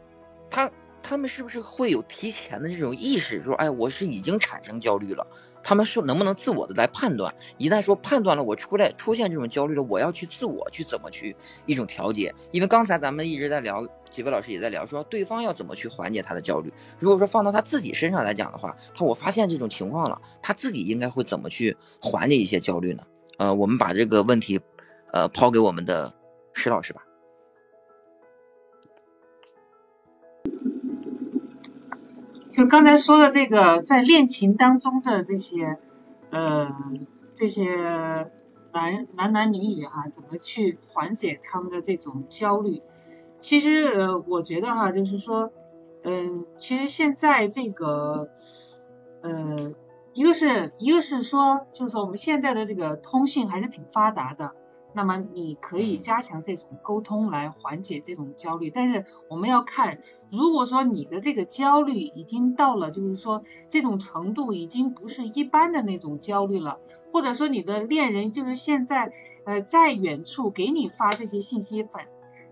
他他们是不是会有提前的这种意识，说哎，我是已经产生焦虑了？他们是能不能自我的来判断？一旦说判断了，我出来出现这种焦虑了，我要去自我去怎么去一种调节？因为刚才咱们一直在聊，几位老师也在聊，说对方要怎么去缓解他的焦虑。如果说放到他自己身上来讲的话，他我发现这种情况了，他自己应该会怎么去缓解一些焦虑呢？呃，我们把这个问题，呃，抛给我们的石老师吧。就刚才说的这个，在恋情当中的这些，呃，这些男男男女女哈，怎么去缓解他们的这种焦虑？其实呃，我觉得哈，就是说，嗯，其实现在这个，呃，一个是一个是说，就是说我们现在的这个通信还是挺发达的。那么你可以加强这种沟通来缓解这种焦虑，但是我们要看，如果说你的这个焦虑已经到了，就是说这种程度已经不是一般的那种焦虑了，或者说你的恋人就是现在呃在远处给你发这些信息反，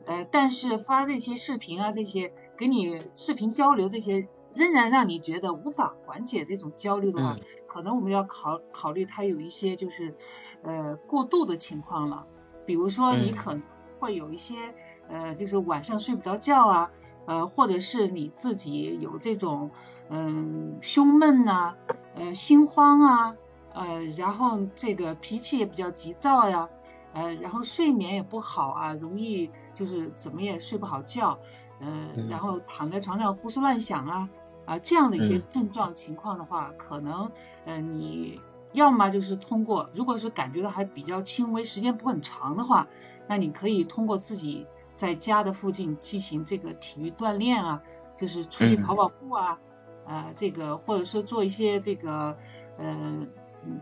呃但是发这些视频啊这些给你视频交流这些。仍然让你觉得无法缓解这种焦虑的话，可能我们要考考虑他有一些就是呃过度的情况了。比如说你可能会有一些呃就是晚上睡不着觉啊，呃或者是你自己有这种嗯胸闷呐，呃心慌啊，呃然后这个脾气也比较急躁呀，呃然后睡眠也不好啊，容易就是怎么也睡不好觉，呃然后躺在床上胡思乱想啊。啊，这样的一些症状情况的话，可能，嗯，你要么就是通过，如果是感觉到还比较轻微，时间不很长的话，那你可以通过自己在家的附近进行这个体育锻炼啊，就是出去跑跑步啊，呃，这个或者说做一些这个，呃，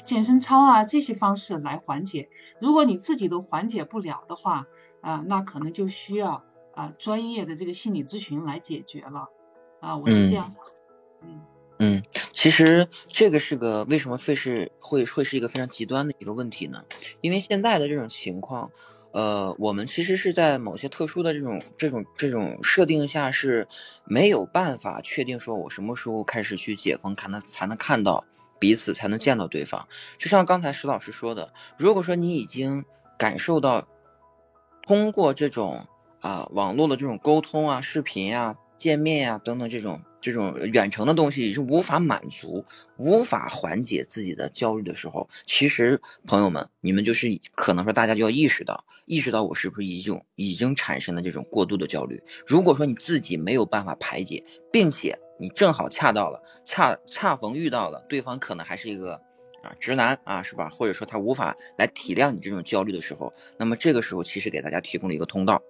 健身操啊这些方式来缓解。如果你自己都缓解不了的话，啊，那可能就需要啊专业的这个心理咨询来解决了。啊，我是这样想，嗯嗯，其实这个是个为什么会是会会是一个非常极端的一个问题呢？因为现在的这种情况，呃，我们其实是在某些特殊的这种这种这种设定下是没有办法确定说我什么时候开始去解封，才能才能看到彼此，才能见到对方。就像刚才石老师说的，如果说你已经感受到通过这种啊网络的这种沟通啊、视频呀。见面呀，等等这种这种远程的东西是无法满足、无法缓解自己的焦虑的时候，其实朋友们，你们就是可能说大家就要意识到，意识到我是不是一种已经产生了这种过度的焦虑。如果说你自己没有办法排解，并且你正好恰到了恰恰逢遇到了对方可能还是一个啊直男啊，是吧？或者说他无法来体谅你这种焦虑的时候，那么这个时候其实给大家提供了一个通道。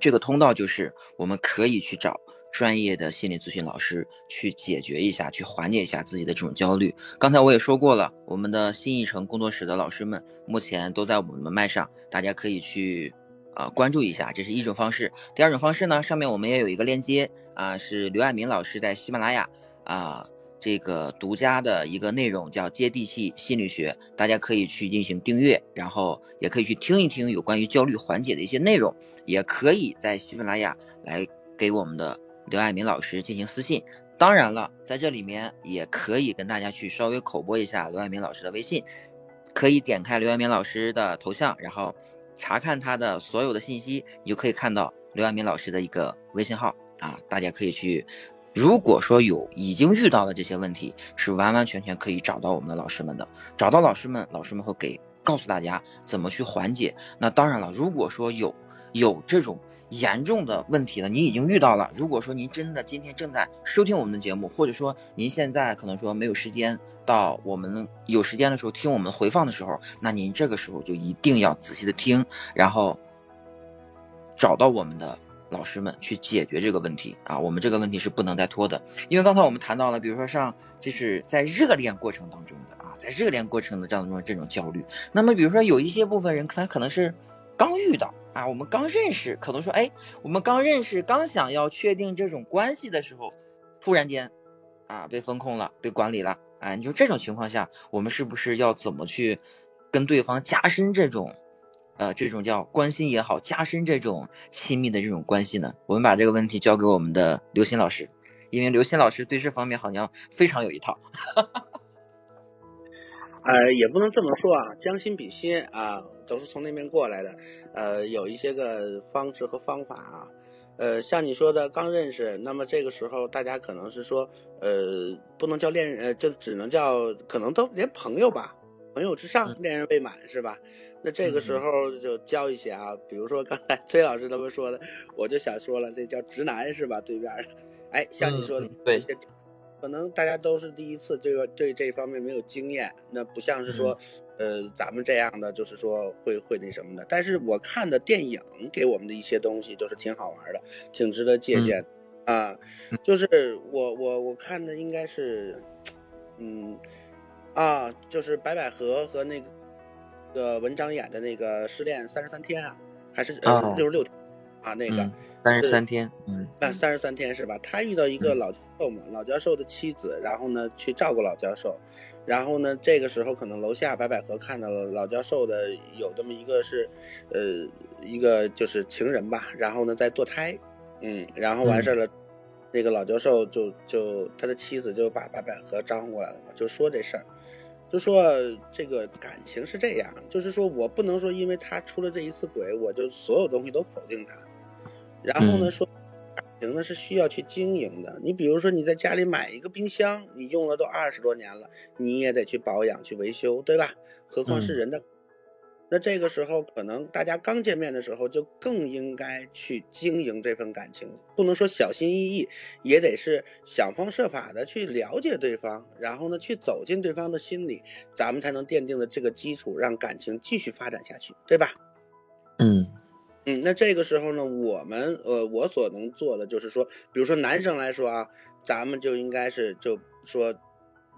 这个通道就是我们可以去找专业的心理咨询老师去解决一下，去缓解一下自己的这种焦虑。刚才我也说过了，我们的新一城工作室的老师们目前都在我们麦上，大家可以去呃关注一下，这是一种方式。第二种方式呢，上面我们也有一个链接啊，是刘爱民老师在喜马拉雅啊。这个独家的一个内容叫接地气心理学，大家可以去进行订阅，然后也可以去听一听有关于焦虑缓解的一些内容，也可以在喜马拉雅来给我们的刘爱民老师进行私信。当然了，在这里面也可以跟大家去稍微口播一下刘爱民老师的微信，可以点开刘爱民老师的头像，然后查看他的所有的信息，你就可以看到刘爱民老师的一个微信号啊，大家可以去。如果说有已经遇到的这些问题，是完完全全可以找到我们的老师们的，找到老师们，老师们会给告诉大家怎么去缓解。那当然了，如果说有有这种严重的问题的，你已经遇到了。如果说您真的今天正在收听我们的节目，或者说您现在可能说没有时间到我们有时间的时候听我们的回放的时候，那您这个时候就一定要仔细的听，然后找到我们的老师们去解决这个问题啊。我们这个问题是不能再拖的，因为刚才我们谈到了，比如说像就是在热恋过程当中的啊，在热恋过程的这样的这种焦虑，那么比如说有一些部分人他可能是。刚遇到啊，我们刚认识，可能说，哎，我们刚认识，刚想要确定这种关系的时候，突然间，啊，被风控了，被管理了，啊，你说这种情况下，我们是不是要怎么去跟对方加深这种，呃，这种叫关心也好，加深这种亲密的这种关系呢？我们把这个问题交给我们的刘鑫老师，因为刘鑫老师对这方面好像非常有一套。呃，也不能这么说啊，将心比心啊。都是从那边过来的，呃，有一些个方式和方法啊，呃，像你说的刚认识，那么这个时候大家可能是说，呃，不能叫恋人，呃，就只能叫，可能都连朋友吧，朋友之上，恋人未满是吧？那这个时候就教一些啊，比如说刚才崔老师他们说的，我就想说了，这叫直男是吧？对面的，哎，像你说的，对。可能大家都是第一次，对吧？对这方面没有经验，那不像是说，呃，咱们这样的，就是说会会那什么的。但是我看的电影给我们的一些东西，就是挺好玩的，挺值得借鉴啊。就是我我我看的应该是，嗯，啊，就是白百合和那个文章演的那个失恋三十三天啊，还是呃六十六天啊？那个三十三天，嗯，那三十三天是吧？他遇到一个老教授。嘛，老教授的妻子，然后呢去照顾老教授，然后呢这个时候可能楼下白百合看到了老教授的有这么一个是，呃一个就是情人吧，然后呢在堕胎，嗯，然后完事儿了，那个老教授就就他的妻子就把白百合招呼过来了嘛，就说这事儿，就说这个感情是这样，就是说我不能说因为他出了这一次轨，我就所有东西都否定他，然后呢说感情。呢是需要去经营的。你比如说，你在家里买一个冰箱，你用了都二十多年了，你也得去保养、去维修，对吧？何况是人的。那这个时候，可能大家刚见面的时候，就更应该去经营这份感情，不能说小心翼翼，也得是想方设法的去了解对方，然后呢，去走进对方的心里，咱们才能奠定的这个基础，让感情继续发展下去，对吧？嗯。嗯，那这个时候呢，我们呃，我所能做的就是说，比如说男生来说啊，咱们就应该是就说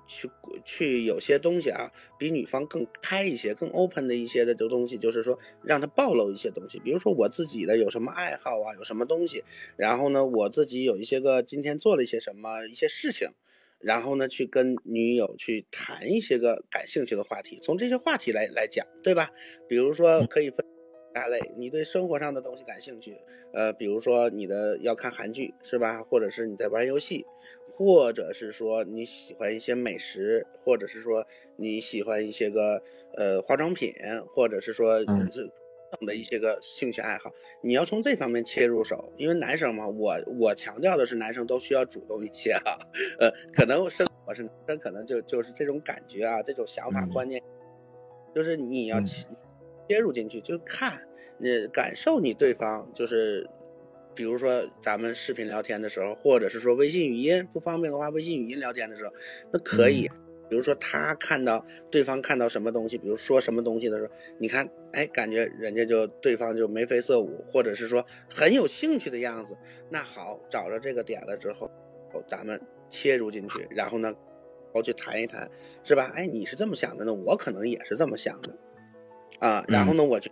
去去有些东西啊，比女方更开一些、更 open 的一些的这东西，就是说让他暴露一些东西，比如说我自己的有什么爱好啊，有什么东西，然后呢，我自己有一些个今天做了一些什么一些事情，然后呢，去跟女友去谈一些个感兴趣的话题，从这些话题来来讲，对吧？比如说可以分。大类，你对生活上的东西感兴趣，呃，比如说你的要看韩剧是吧？或者是你在玩游戏，或者是说你喜欢一些美食，或者是说你喜欢一些个呃化妆品，或者是说这等的一些个兴趣爱好，你要从这方面切入手，因为男生嘛，我我强调的是男生都需要主动一些啊，呃，可能是我是男生，可能就就是这种感觉啊，这种想法观念，就是你要。切入进去就看，你感受你对方，就是比如说咱们视频聊天的时候，或者是说微信语音不方便的话，微信语音聊天的时候，那可以。比如说他看到对方看到什么东西，比如说什么东西的时候，你看，哎，感觉人家就对方就眉飞色舞，或者是说很有兴趣的样子。那好，找着这个点了之后，咱们切入进去，然后呢，我去谈一谈，是吧？哎，你是这么想的呢，我可能也是这么想的。啊，然后呢，我就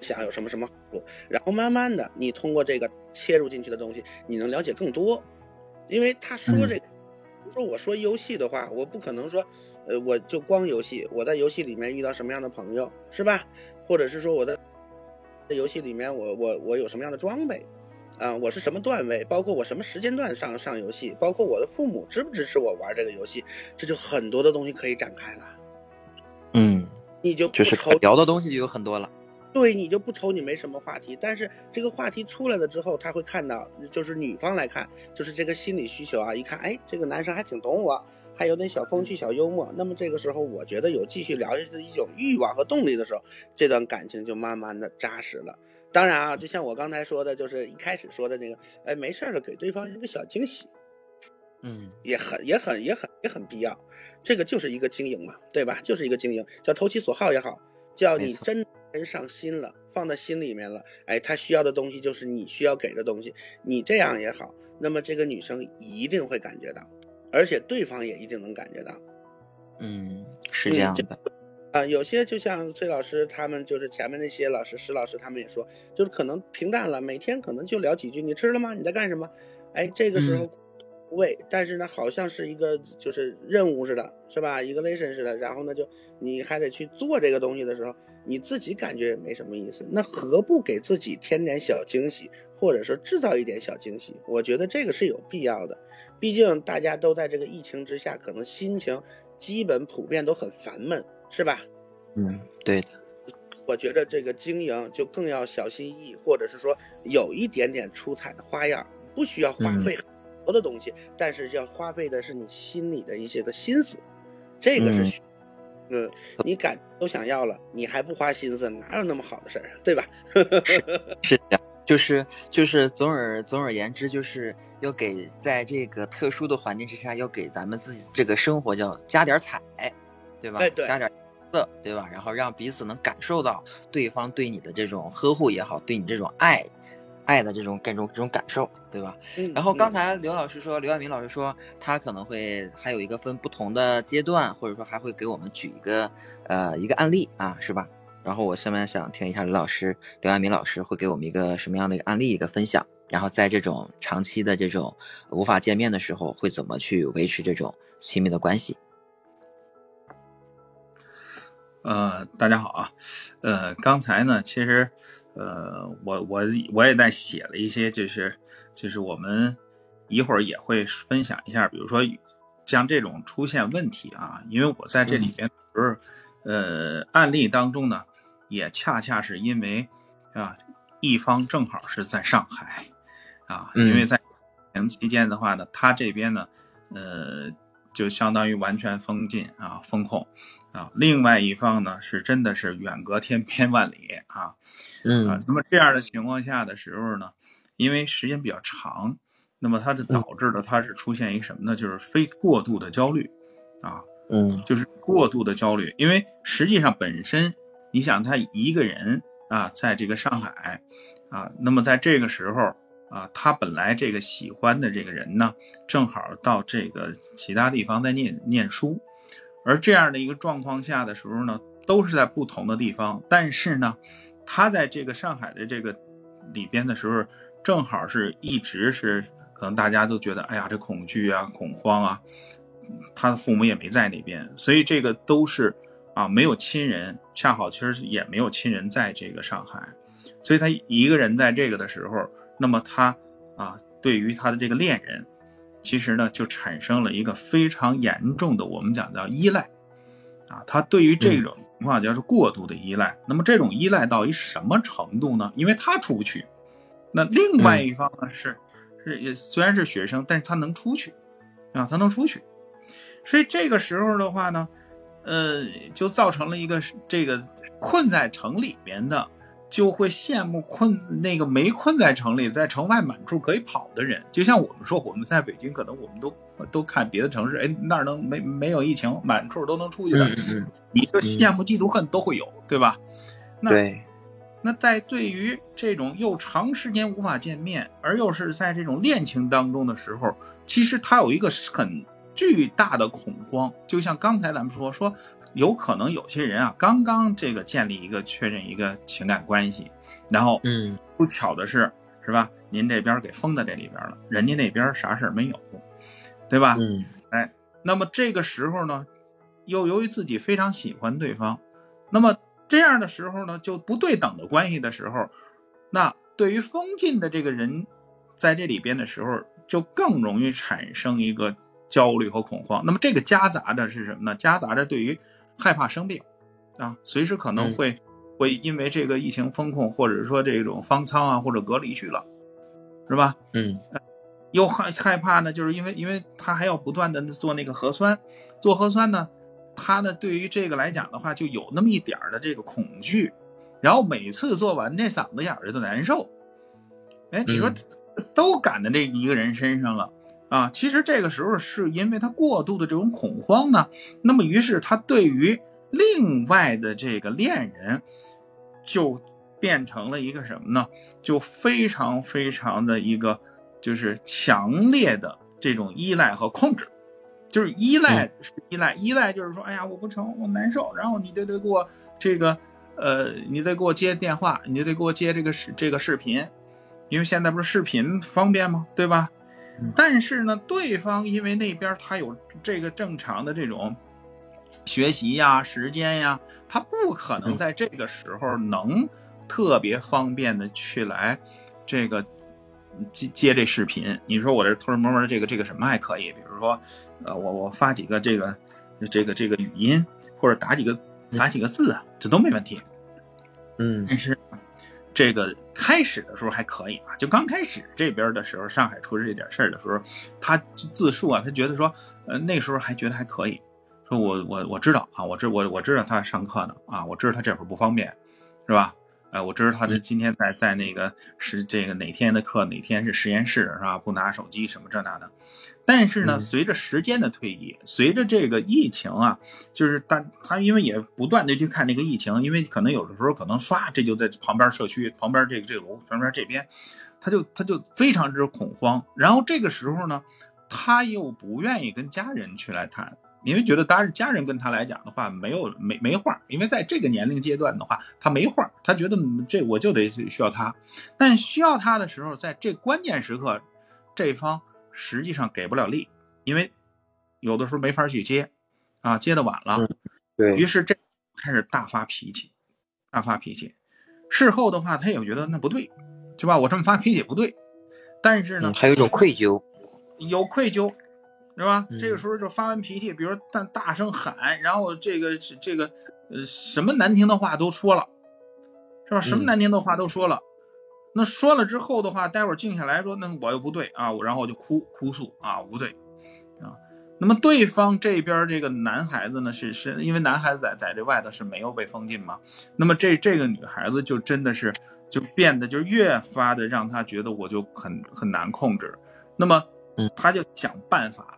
想有什么什么好处，然后慢慢的，你通过这个切入进去的东西，你能了解更多。因为他说这个，说我说游戏的话，我不可能说，呃，我就光游戏，我在游戏里面遇到什么样的朋友，是吧？或者是说我在在游戏里面，我我我有什么样的装备，啊，我是什么段位，包括我什么时间段上上游戏，包括我的父母支不支持我玩这个游戏，这就很多的东西可以展开了。嗯。你就就是聊的东西就有很多了，对你就不愁你没什么话题，但是这个话题出来了之后，他会看到，就是女方来看，就是这个心理需求啊，一看，哎，这个男生还挺懂我，还有点小风趣、小幽默，那么这个时候，我觉得有继续聊下去的一种欲望和动力的时候，这段感情就慢慢的扎实了。当然啊，就像我刚才说的，就是一开始说的那个，哎，没事了，给对方一个小惊喜，嗯，也很也很也很也很必要。这个就是一个经营嘛，对吧？就是一个经营，叫投其所好也好，叫你真人上心了，放在心里面了。哎，他需要的东西就是你需要给的东西，你这样也好，那么这个女生一定会感觉到，而且对方也一定能感觉到。嗯，是这样的。啊，有些就像崔老师他们，就是前面那些老师，石老师他们也说，就是可能平淡了，每天可能就聊几句，你吃了吗？你在干什么？哎，这个时候喂，但是呢，好像是一个就是任务似的，是吧？一个 lesson 似的，然后呢，就你还得去做这个东西的时候，你自己感觉也没什么意思，那何不给自己添点小惊喜，或者说制造一点小惊喜？我觉得这个是有必要的，毕竟大家都在这个疫情之下，可能心情基本普遍都很烦闷。是吧？嗯，对的。我觉得这个经营就更要小心翼翼，或者是说有一点点出彩的花样，不需要花费很多的东西，但是要花费的是你心里的一些个心思。这个是，嗯，你感都想要了，你还不花心思，哪有那么好的事儿啊？对吧？是是这样，就是就是总而总而言之，就是要给在这个特殊的环境之下，要给咱们自己这个生活叫加点彩。对吧？加点色，对吧？然后让彼此能感受到对方对你的这种呵护也好，对你这种爱，爱的这种这种这种感受，对吧？然后刚才刘老师说，刘爱民老师说，他可能会还有一个分不同的阶段，或者说还会给我们举一个呃一个案例啊，是吧？然后我下面想听一下刘老师，刘爱民老师会给我们一个什么样的一个案例一个分享？然后在这种长期的这种无法见面的时候，会怎么去维持这种亲密的关系？呃，大家好啊，呃，刚才呢，其实，呃，我我我也在写了一些，就是就是我们一会儿也会分享一下，比如说像这种出现问题啊，因为我在这里边不是，呃，案例当中呢，也恰恰是因为啊，一方正好是在上海啊，因为在疫情期间的话呢，他这边呢，呃，就相当于完全封禁啊，封控。啊，另外一方呢是真的是远隔天边万里啊，嗯啊，那么这样的情况下的时候呢，因为时间比较长，那么它就导致了它是出现一个什么呢？就是非过度的焦虑，啊，嗯，就是过度的焦虑，因为实际上本身你想他一个人啊，在这个上海啊，那么在这个时候啊，他本来这个喜欢的这个人呢，正好到这个其他地方在念念书。而这样的一个状况下的时候呢，都是在不同的地方，但是呢，他在这个上海的这个里边的时候，正好是一直是可能大家都觉得，哎呀，这恐惧啊、恐慌啊，他的父母也没在那边，所以这个都是啊没有亲人，恰好其实也没有亲人在这个上海，所以他一个人在这个的时候，那么他啊对于他的这个恋人。其实呢，就产生了一个非常严重的，我们讲叫依赖，啊，他对于这种情况叫是过度的依赖。那么这种依赖到一什么程度呢？因为他出不去，那另外一方呢是是也虽然是学生，但是他能出去，啊，他能出去，所以这个时候的话呢，呃，就造成了一个这个困在城里面的。就会羡慕困那个没困在城里，在城外满处可以跑的人。就像我们说，我们在北京，可能我们都都看别的城市，哎，那儿能没没有疫情，满处都能出去的，你就羡慕嫉妒恨都会有，对吧？对。那在对于这种又长时间无法见面，而又是在这种恋情当中的时候，其实他有一个很巨大的恐慌。就像刚才咱们说说。有可能有些人啊，刚刚这个建立一个确认一个情感关系，然后嗯，不巧的是，是吧？您这边给封在这里边了，人家那边啥事儿没有，对吧？嗯，哎，那么这个时候呢，又由于自己非常喜欢对方，那么这样的时候呢，就不对等的关系的时候，那对于封禁的这个人，在这里边的时候，就更容易产生一个焦虑和恐慌。那么这个夹杂着是什么呢？夹杂着对于害怕生病，啊，随时可能会会因为这个疫情风控，或者说这种方舱啊，或者隔离去了，是吧？嗯，又害害怕呢，就是因为因为他还要不断的做那个核酸，做核酸呢，他呢对于这个来讲的话，就有那么一点的这个恐惧，然后每次做完这嗓子眼儿就难受。哎，你说都赶在这一个人身上了啊？其实这个时候是因为他过度的这种恐慌呢，那么于是他对于另外的这个恋人就变成了一个什么呢？就非常非常的一个就是强烈的这种依赖和控制。就是依赖是依赖，依赖就是说，哎呀，我不成，我难受，然后你就得给我这个，呃，你得给我接电话，你就得给我接这个视这个视频，因为现在不是视频方便吗？对吧？但是呢，对方因为那边他有这个正常的这种学习呀、时间呀，他不可能在这个时候能特别方便的去来这个。接接这视频，你说我这偷偷摸摸的这个这个什么还可以？比如说，呃，我我发几个这个这个这个语音，或者打几个打几个字啊，这都没问题。嗯，但是这个开始的时候还可以啊，就刚开始这边的时候，上海出这点事儿的时候，他自述啊，他觉得说，呃，那时候还觉得还可以，说我我我知道啊，我知我我知道他上课呢啊，我知道他这会儿不方便，是吧？哎，我知道他是今天在在那个是这个哪天的课，哪天是实验室是吧？不拿手机什么这那的。但是呢，随着时间的推移，随着这个疫情啊，就是他他因为也不断的去看这个疫情，因为可能有的时候可能刷这就在旁边社区旁边这个这个楼旁边这边，他就他就非常之恐慌。然后这个时候呢，他又不愿意跟家人去来谈。因为觉得当然家人跟他来讲的话没有没没话，因为在这个年龄阶段的话，他没话，他觉得这我就得需要他，但需要他的时候，在这关键时刻，这方实际上给不了力，因为有的时候没法去接，啊，接的晚了，对于是这开始大发脾气，大发脾气，事后的话他也觉得那不对，是吧？我这么发脾气不对，但是呢，还有一种愧疚，有愧疚。是吧？这个时候就发完脾气，比如大大声喊，然后这个这个呃什么难听的话都说了，是吧？什么难听的话都说了。那说了之后的话，待会儿静下来说，那我又不对啊，我然后我就哭哭诉啊，不对啊。那么对方这边这个男孩子呢，是是因为男孩子在在这外头是没有被封禁嘛？那么这这个女孩子就真的是就变得就越发的让他觉得我就很很难控制。那么他就想办法。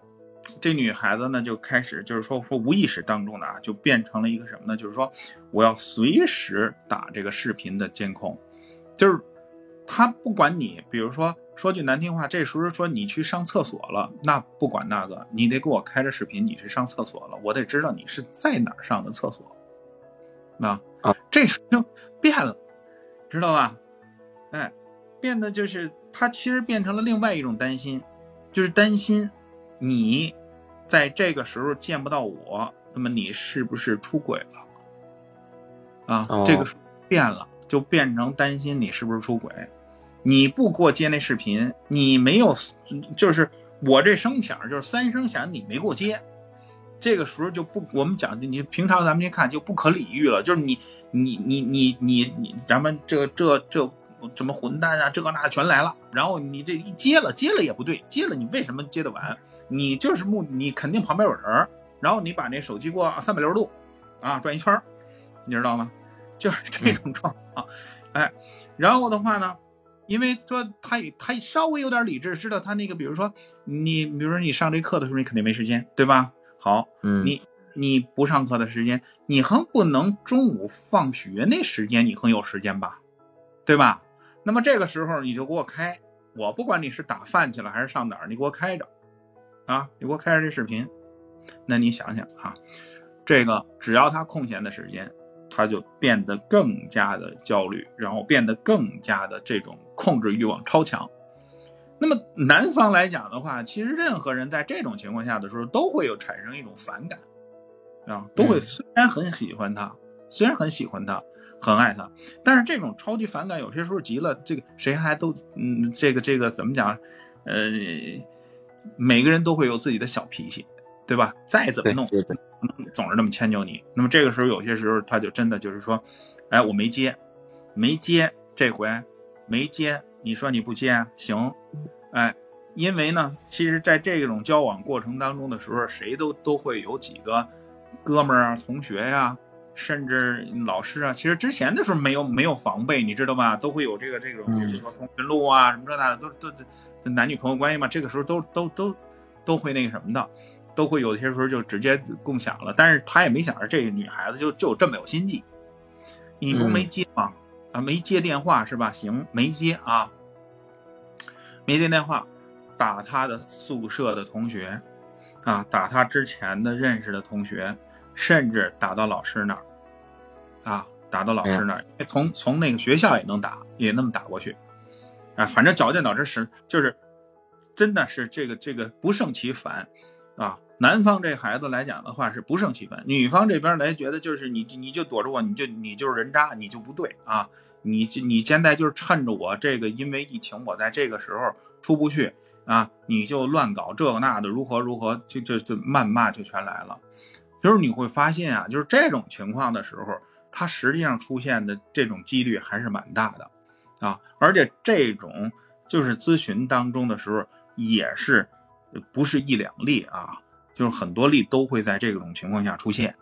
这女孩子呢，就开始就是说说无意识当中的啊，就变成了一个什么呢？就是说我要随时打这个视频的监控，就是他不管你，比如说说句难听话，这时候说你去上厕所了，那不管那个，你得给我开着视频，你去上厕所了，我得知道你是在哪儿上的厕所。啊啊，这时候就变了，知道吧？哎，变得就是他其实变成了另外一种担心，就是担心。你在这个时候见不到我，那么你是不是出轨了？啊，这个变了，就变成担心你是不是出轨。你不给我接那视频，你没有，就是我这声响就是三声响，你没给我接，这个时候就不，我们讲你平常咱们一看就不可理喻了，就是你你你你你你，咱们这这这。什么混蛋啊，这个那全来了。然后你这一接了，接了也不对，接了你为什么接的晚？你就是目，你肯定旁边有人。然后你把那手机过三百六十度，啊，转一圈你知道吗？就是这种状况。哎，然后的话呢，因为说他他稍微有点理智，知道他那个，比如说你，比如说你上这课的时候，你肯定没时间，对吧？好，嗯，你你不上课的时间，你很不能中午放学那时间，你很有时间吧？对吧？那么这个时候你就给我开，我不管你是打饭去了还是上哪儿，你给我开着，啊，你给我开着这视频。那你想想啊，这个只要他空闲的时间，他就变得更加的焦虑，然后变得更加的这种控制欲望超强。那么男方来讲的话，其实任何人在这种情况下的时候，都会有产生一种反感，啊，都会虽然很喜欢他，虽然很喜欢他。很爱他，但是这种超级反感，有些时候急了，这个谁还都嗯，这个这个怎么讲？呃，每个人都会有自己的小脾气，对吧？再怎么弄，总是那么迁就你。那么这个时候，有些时候他就真的就是说，哎，我没接，没接，这回没接，你说你不接行？哎，因为呢，其实在这种交往过程当中的时候，谁都都会有几个哥们儿啊、同学呀。甚至老师啊，其实之前的时候没有没有防备，你知道吧？都会有这个这种，比如说通讯录啊什么这那的，都都都男女朋友关系嘛，这个时候都都都都会那个什么的，都会有些时候就直接共享了。但是他也没想着这个女孩子就就这么有心计，你不没接吗？啊，没接电话是吧？行，没接啊，没接电话，打他的宿舍的同学，啊，打他之前的认识的同学。甚至打到老师那儿，啊，打到老师那儿，从从那个学校也能打，也那么打过去，啊，反正绞尽脑汁使，就是真的是这个这个不胜其烦，啊，男方这孩子来讲的话是不胜其烦，女方这边来觉得就是你你就躲着我，你就你就是人渣，你就不对啊，你你现在就是趁着我这个因为疫情我在这个时候出不去啊，你就乱搞这个那的，如何如何，就就就谩骂就全来了。就是你会发现啊，就是这种情况的时候，它实际上出现的这种几率还是蛮大的，啊，而且这种就是咨询当中的时候，也是不是一两例啊，就是很多例都会在这种情况下出现，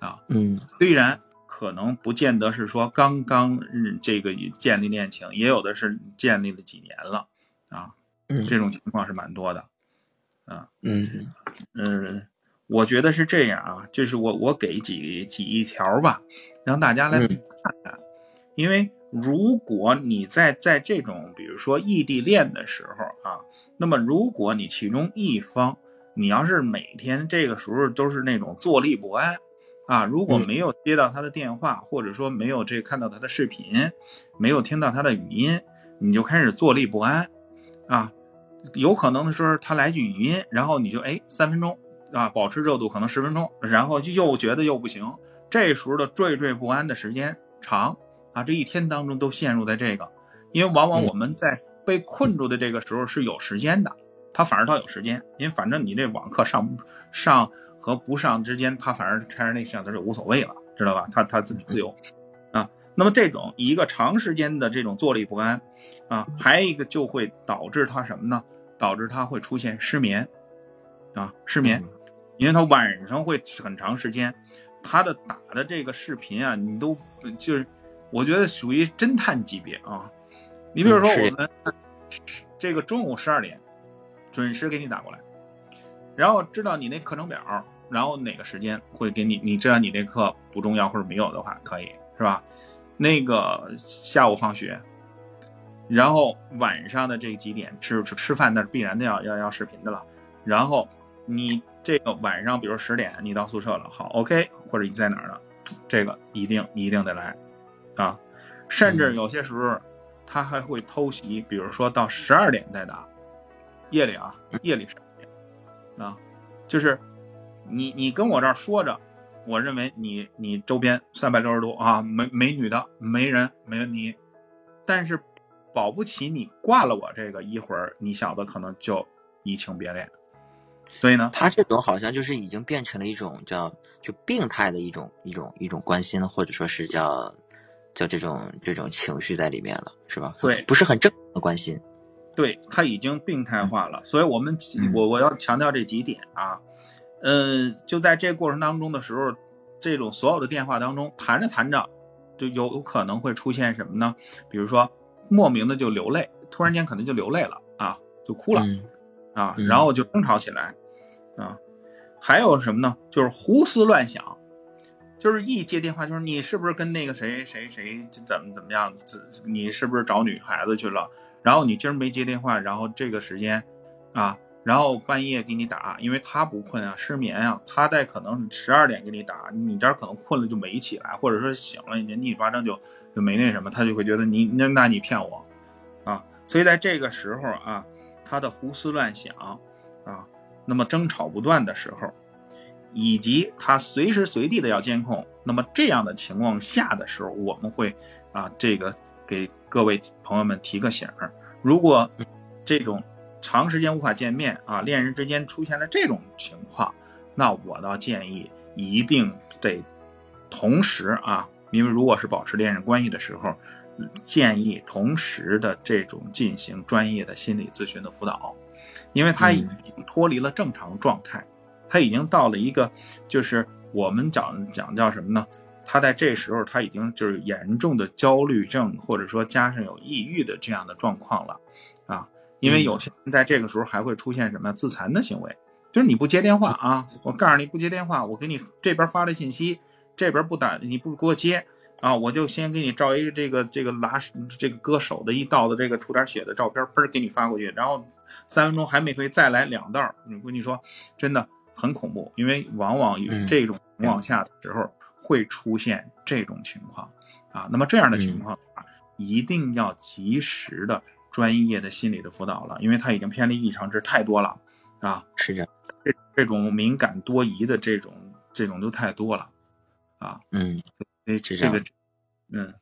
啊，嗯，虽然可能不见得是说刚刚这个建立恋情，也有的是建立了几年了，啊，嗯，这种情况是蛮多的，啊，嗯嗯。我觉得是这样啊，就是我我给几几一条吧，让大家来看看。因为如果你在在这种比如说异地恋的时候啊，那么如果你其中一方，你要是每天这个时候都是那种坐立不安啊，如果没有接到他的电话，或者说没有这看到他的视频，没有听到他的语音，你就开始坐立不安啊，有可能的时候他来句语音，然后你就哎三分钟。啊，保持热度可能十分钟，然后就又觉得又不行，这时候的惴惴不安的时间长啊，这一天当中都陷入在这个，因为往往我们在被困住的这个时候是有时间的，他反而倒有时间，因为反正你这网课上上和不上之间，他反而开着那摄像头就无所谓了，知道吧？他他自己自由啊。那么这种一个长时间的这种坐立不安啊，还有一个就会导致他什么呢？导致他会出现失眠啊，失眠。因为他晚上会很长时间，他的打的这个视频啊，你都就是，我觉得属于侦探级别啊。你比如说我们这个中午十二点准时给你打过来，然后知道你那课程表，然后哪个时间会给你，你知道你这课不重要或者没有的话，可以是吧？那个下午放学，然后晚上的这几点吃吃吃饭，那是必然的要要要视频的了，然后你。这个晚上，比如十点你到宿舍了，好，OK，或者你在哪儿呢？这个一定一定得来，啊，甚至有些时候他还会偷袭，比如说到十二点再打，夜里啊，夜里十二点，啊，就是你你跟我这儿说着，我认为你你周边三百六十度啊，没没女的，没人，没问题，但是保不齐你挂了我这个一会儿，你小子可能就移情别恋。所以呢，他这种好像就是已经变成了一种叫就病态的一种一种一种关心，或者说是叫叫这种这种情绪在里面了，是吧？对，不是很正常的关心。对他已经病态化了，所以我们我我要强调这几点啊，呃，就在这过程当中的时候，这种所有的电话当中谈着谈着，就有可能会出现什么呢？比如说莫名的就流泪，突然间可能就流泪了啊，就哭了。啊，然后就争吵起来，啊，还有什么呢？就是胡思乱想，就是一接电话就是你是不是跟那个谁谁谁怎么怎么样？你是不是找女孩子去了？然后你今儿没接电话，然后这个时间，啊，然后半夜给你打，因为他不困啊，失眠啊，他在可能十二点给你打，你这儿可能困了就没起来，或者说醒了，你一巴掌就就没那什么，他就会觉得你那那你骗我，啊，所以在这个时候啊。他的胡思乱想，啊，那么争吵不断的时候，以及他随时随地的要监控，那么这样的情况下的时候，我们会啊，这个给各位朋友们提个醒儿：如果这种长时间无法见面啊，恋人之间出现了这种情况，那我倒建议一定得同时啊，因为如果是保持恋人关系的时候。建议同时的这种进行专业的心理咨询的辅导，因为他已经脱离了正常状态，他已经到了一个就是我们讲讲叫什么呢？他在这时候他已经就是严重的焦虑症，或者说加上有抑郁的这样的状况了，啊，因为有些人在这个时候还会出现什么自残的行为，就是你不接电话啊，我告诉你不接电话，我给你这边发了信息，这边不打你不给我接啊，我就先给你照一个这个这个拉这个割手的一道的这个出点血的照片，嘣给你发过去，然后三分钟还没回再来两道，我跟你说真的很恐怖，因为往往有这种情况下的时候。会出现这种情况。啊，那么这样的情况啊，一定要及时的专业的心理的辅导了，因为他已经偏离异常值太多了啊，是的，这这种敏感多疑的这种这种都太多了啊，嗯，所以这个，嗯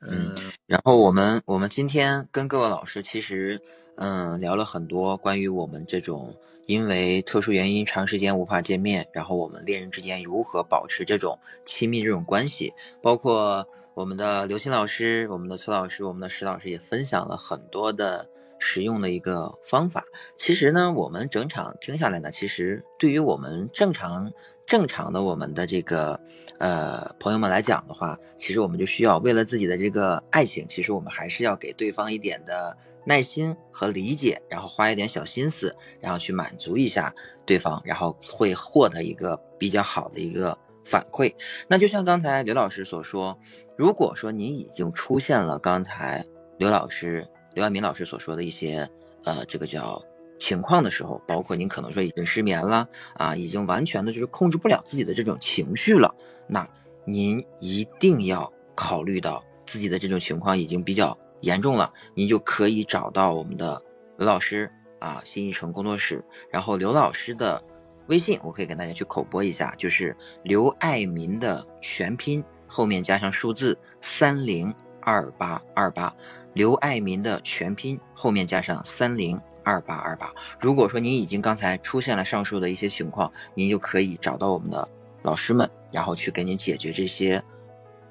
嗯，然后我们我们今天跟各位老师其实嗯聊了很多关于我们这种。因为特殊原因长时间无法见面，然后我们恋人之间如何保持这种亲密这种关系，包括我们的刘鑫老师、我们的崔老师、我们的石老师也分享了很多的实用的一个方法。其实呢，我们整场听下来呢，其实对于我们正常正常的我们的这个呃朋友们来讲的话，其实我们就需要为了自己的这个爱情，其实我们还是要给对方一点的。耐心和理解，然后花一点小心思，然后去满足一下对方，然后会获得一个比较好的一个反馈。那就像刚才刘老师所说，如果说你已经出现了刚才刘老师、刘爱民老师所说的一些呃这个叫情况的时候，包括您可能说已经失眠了啊，已经完全的就是控制不了自己的这种情绪了，那您一定要考虑到自己的这种情况已经比较。严重了，您就可以找到我们的刘老师啊，新一城工作室。然后刘老师的微信，我可以跟大家去口播一下，就是刘爱民的全拼后面加上数字三零二八二八。刘爱民的全拼后面加上三零二八二八。如果说您已经刚才出现了上述的一些情况，您就可以找到我们的老师们，然后去给您解决这些。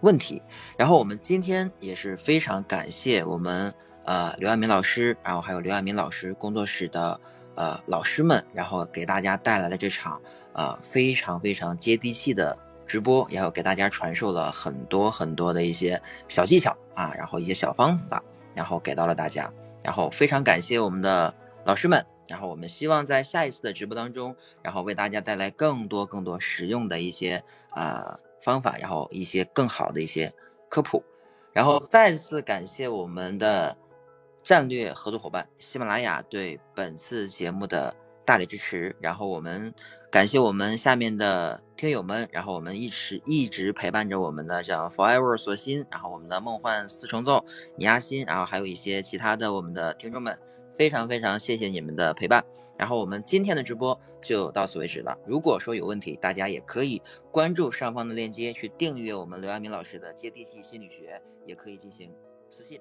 问题，然后我们今天也是非常感谢我们呃刘爱民老师，然后还有刘爱民老师工作室的呃老师们，然后给大家带来了这场呃非常非常接地气的直播，然后给大家传授了很多很多的一些小技巧啊，然后一些小方法，然后给到了大家，然后非常感谢我们的老师们，然后我们希望在下一次的直播当中，然后为大家带来更多更多实用的一些啊。方法，然后一些更好的一些科普，然后再次感谢我们的战略合作伙伴喜马拉雅对本次节目的大力支持，然后我们感谢我们下面的听友们，然后我们一直一直陪伴着我们的像 Forever 索心，然后我们的梦幻四重奏你阿心，然后还有一些其他的我们的听众们，非常非常谢谢你们的陪伴。然后我们今天的直播就到此为止了。如果说有问题，大家也可以关注上方的链接去订阅我们刘亚明老师的接地气心理学，也可以进行私信。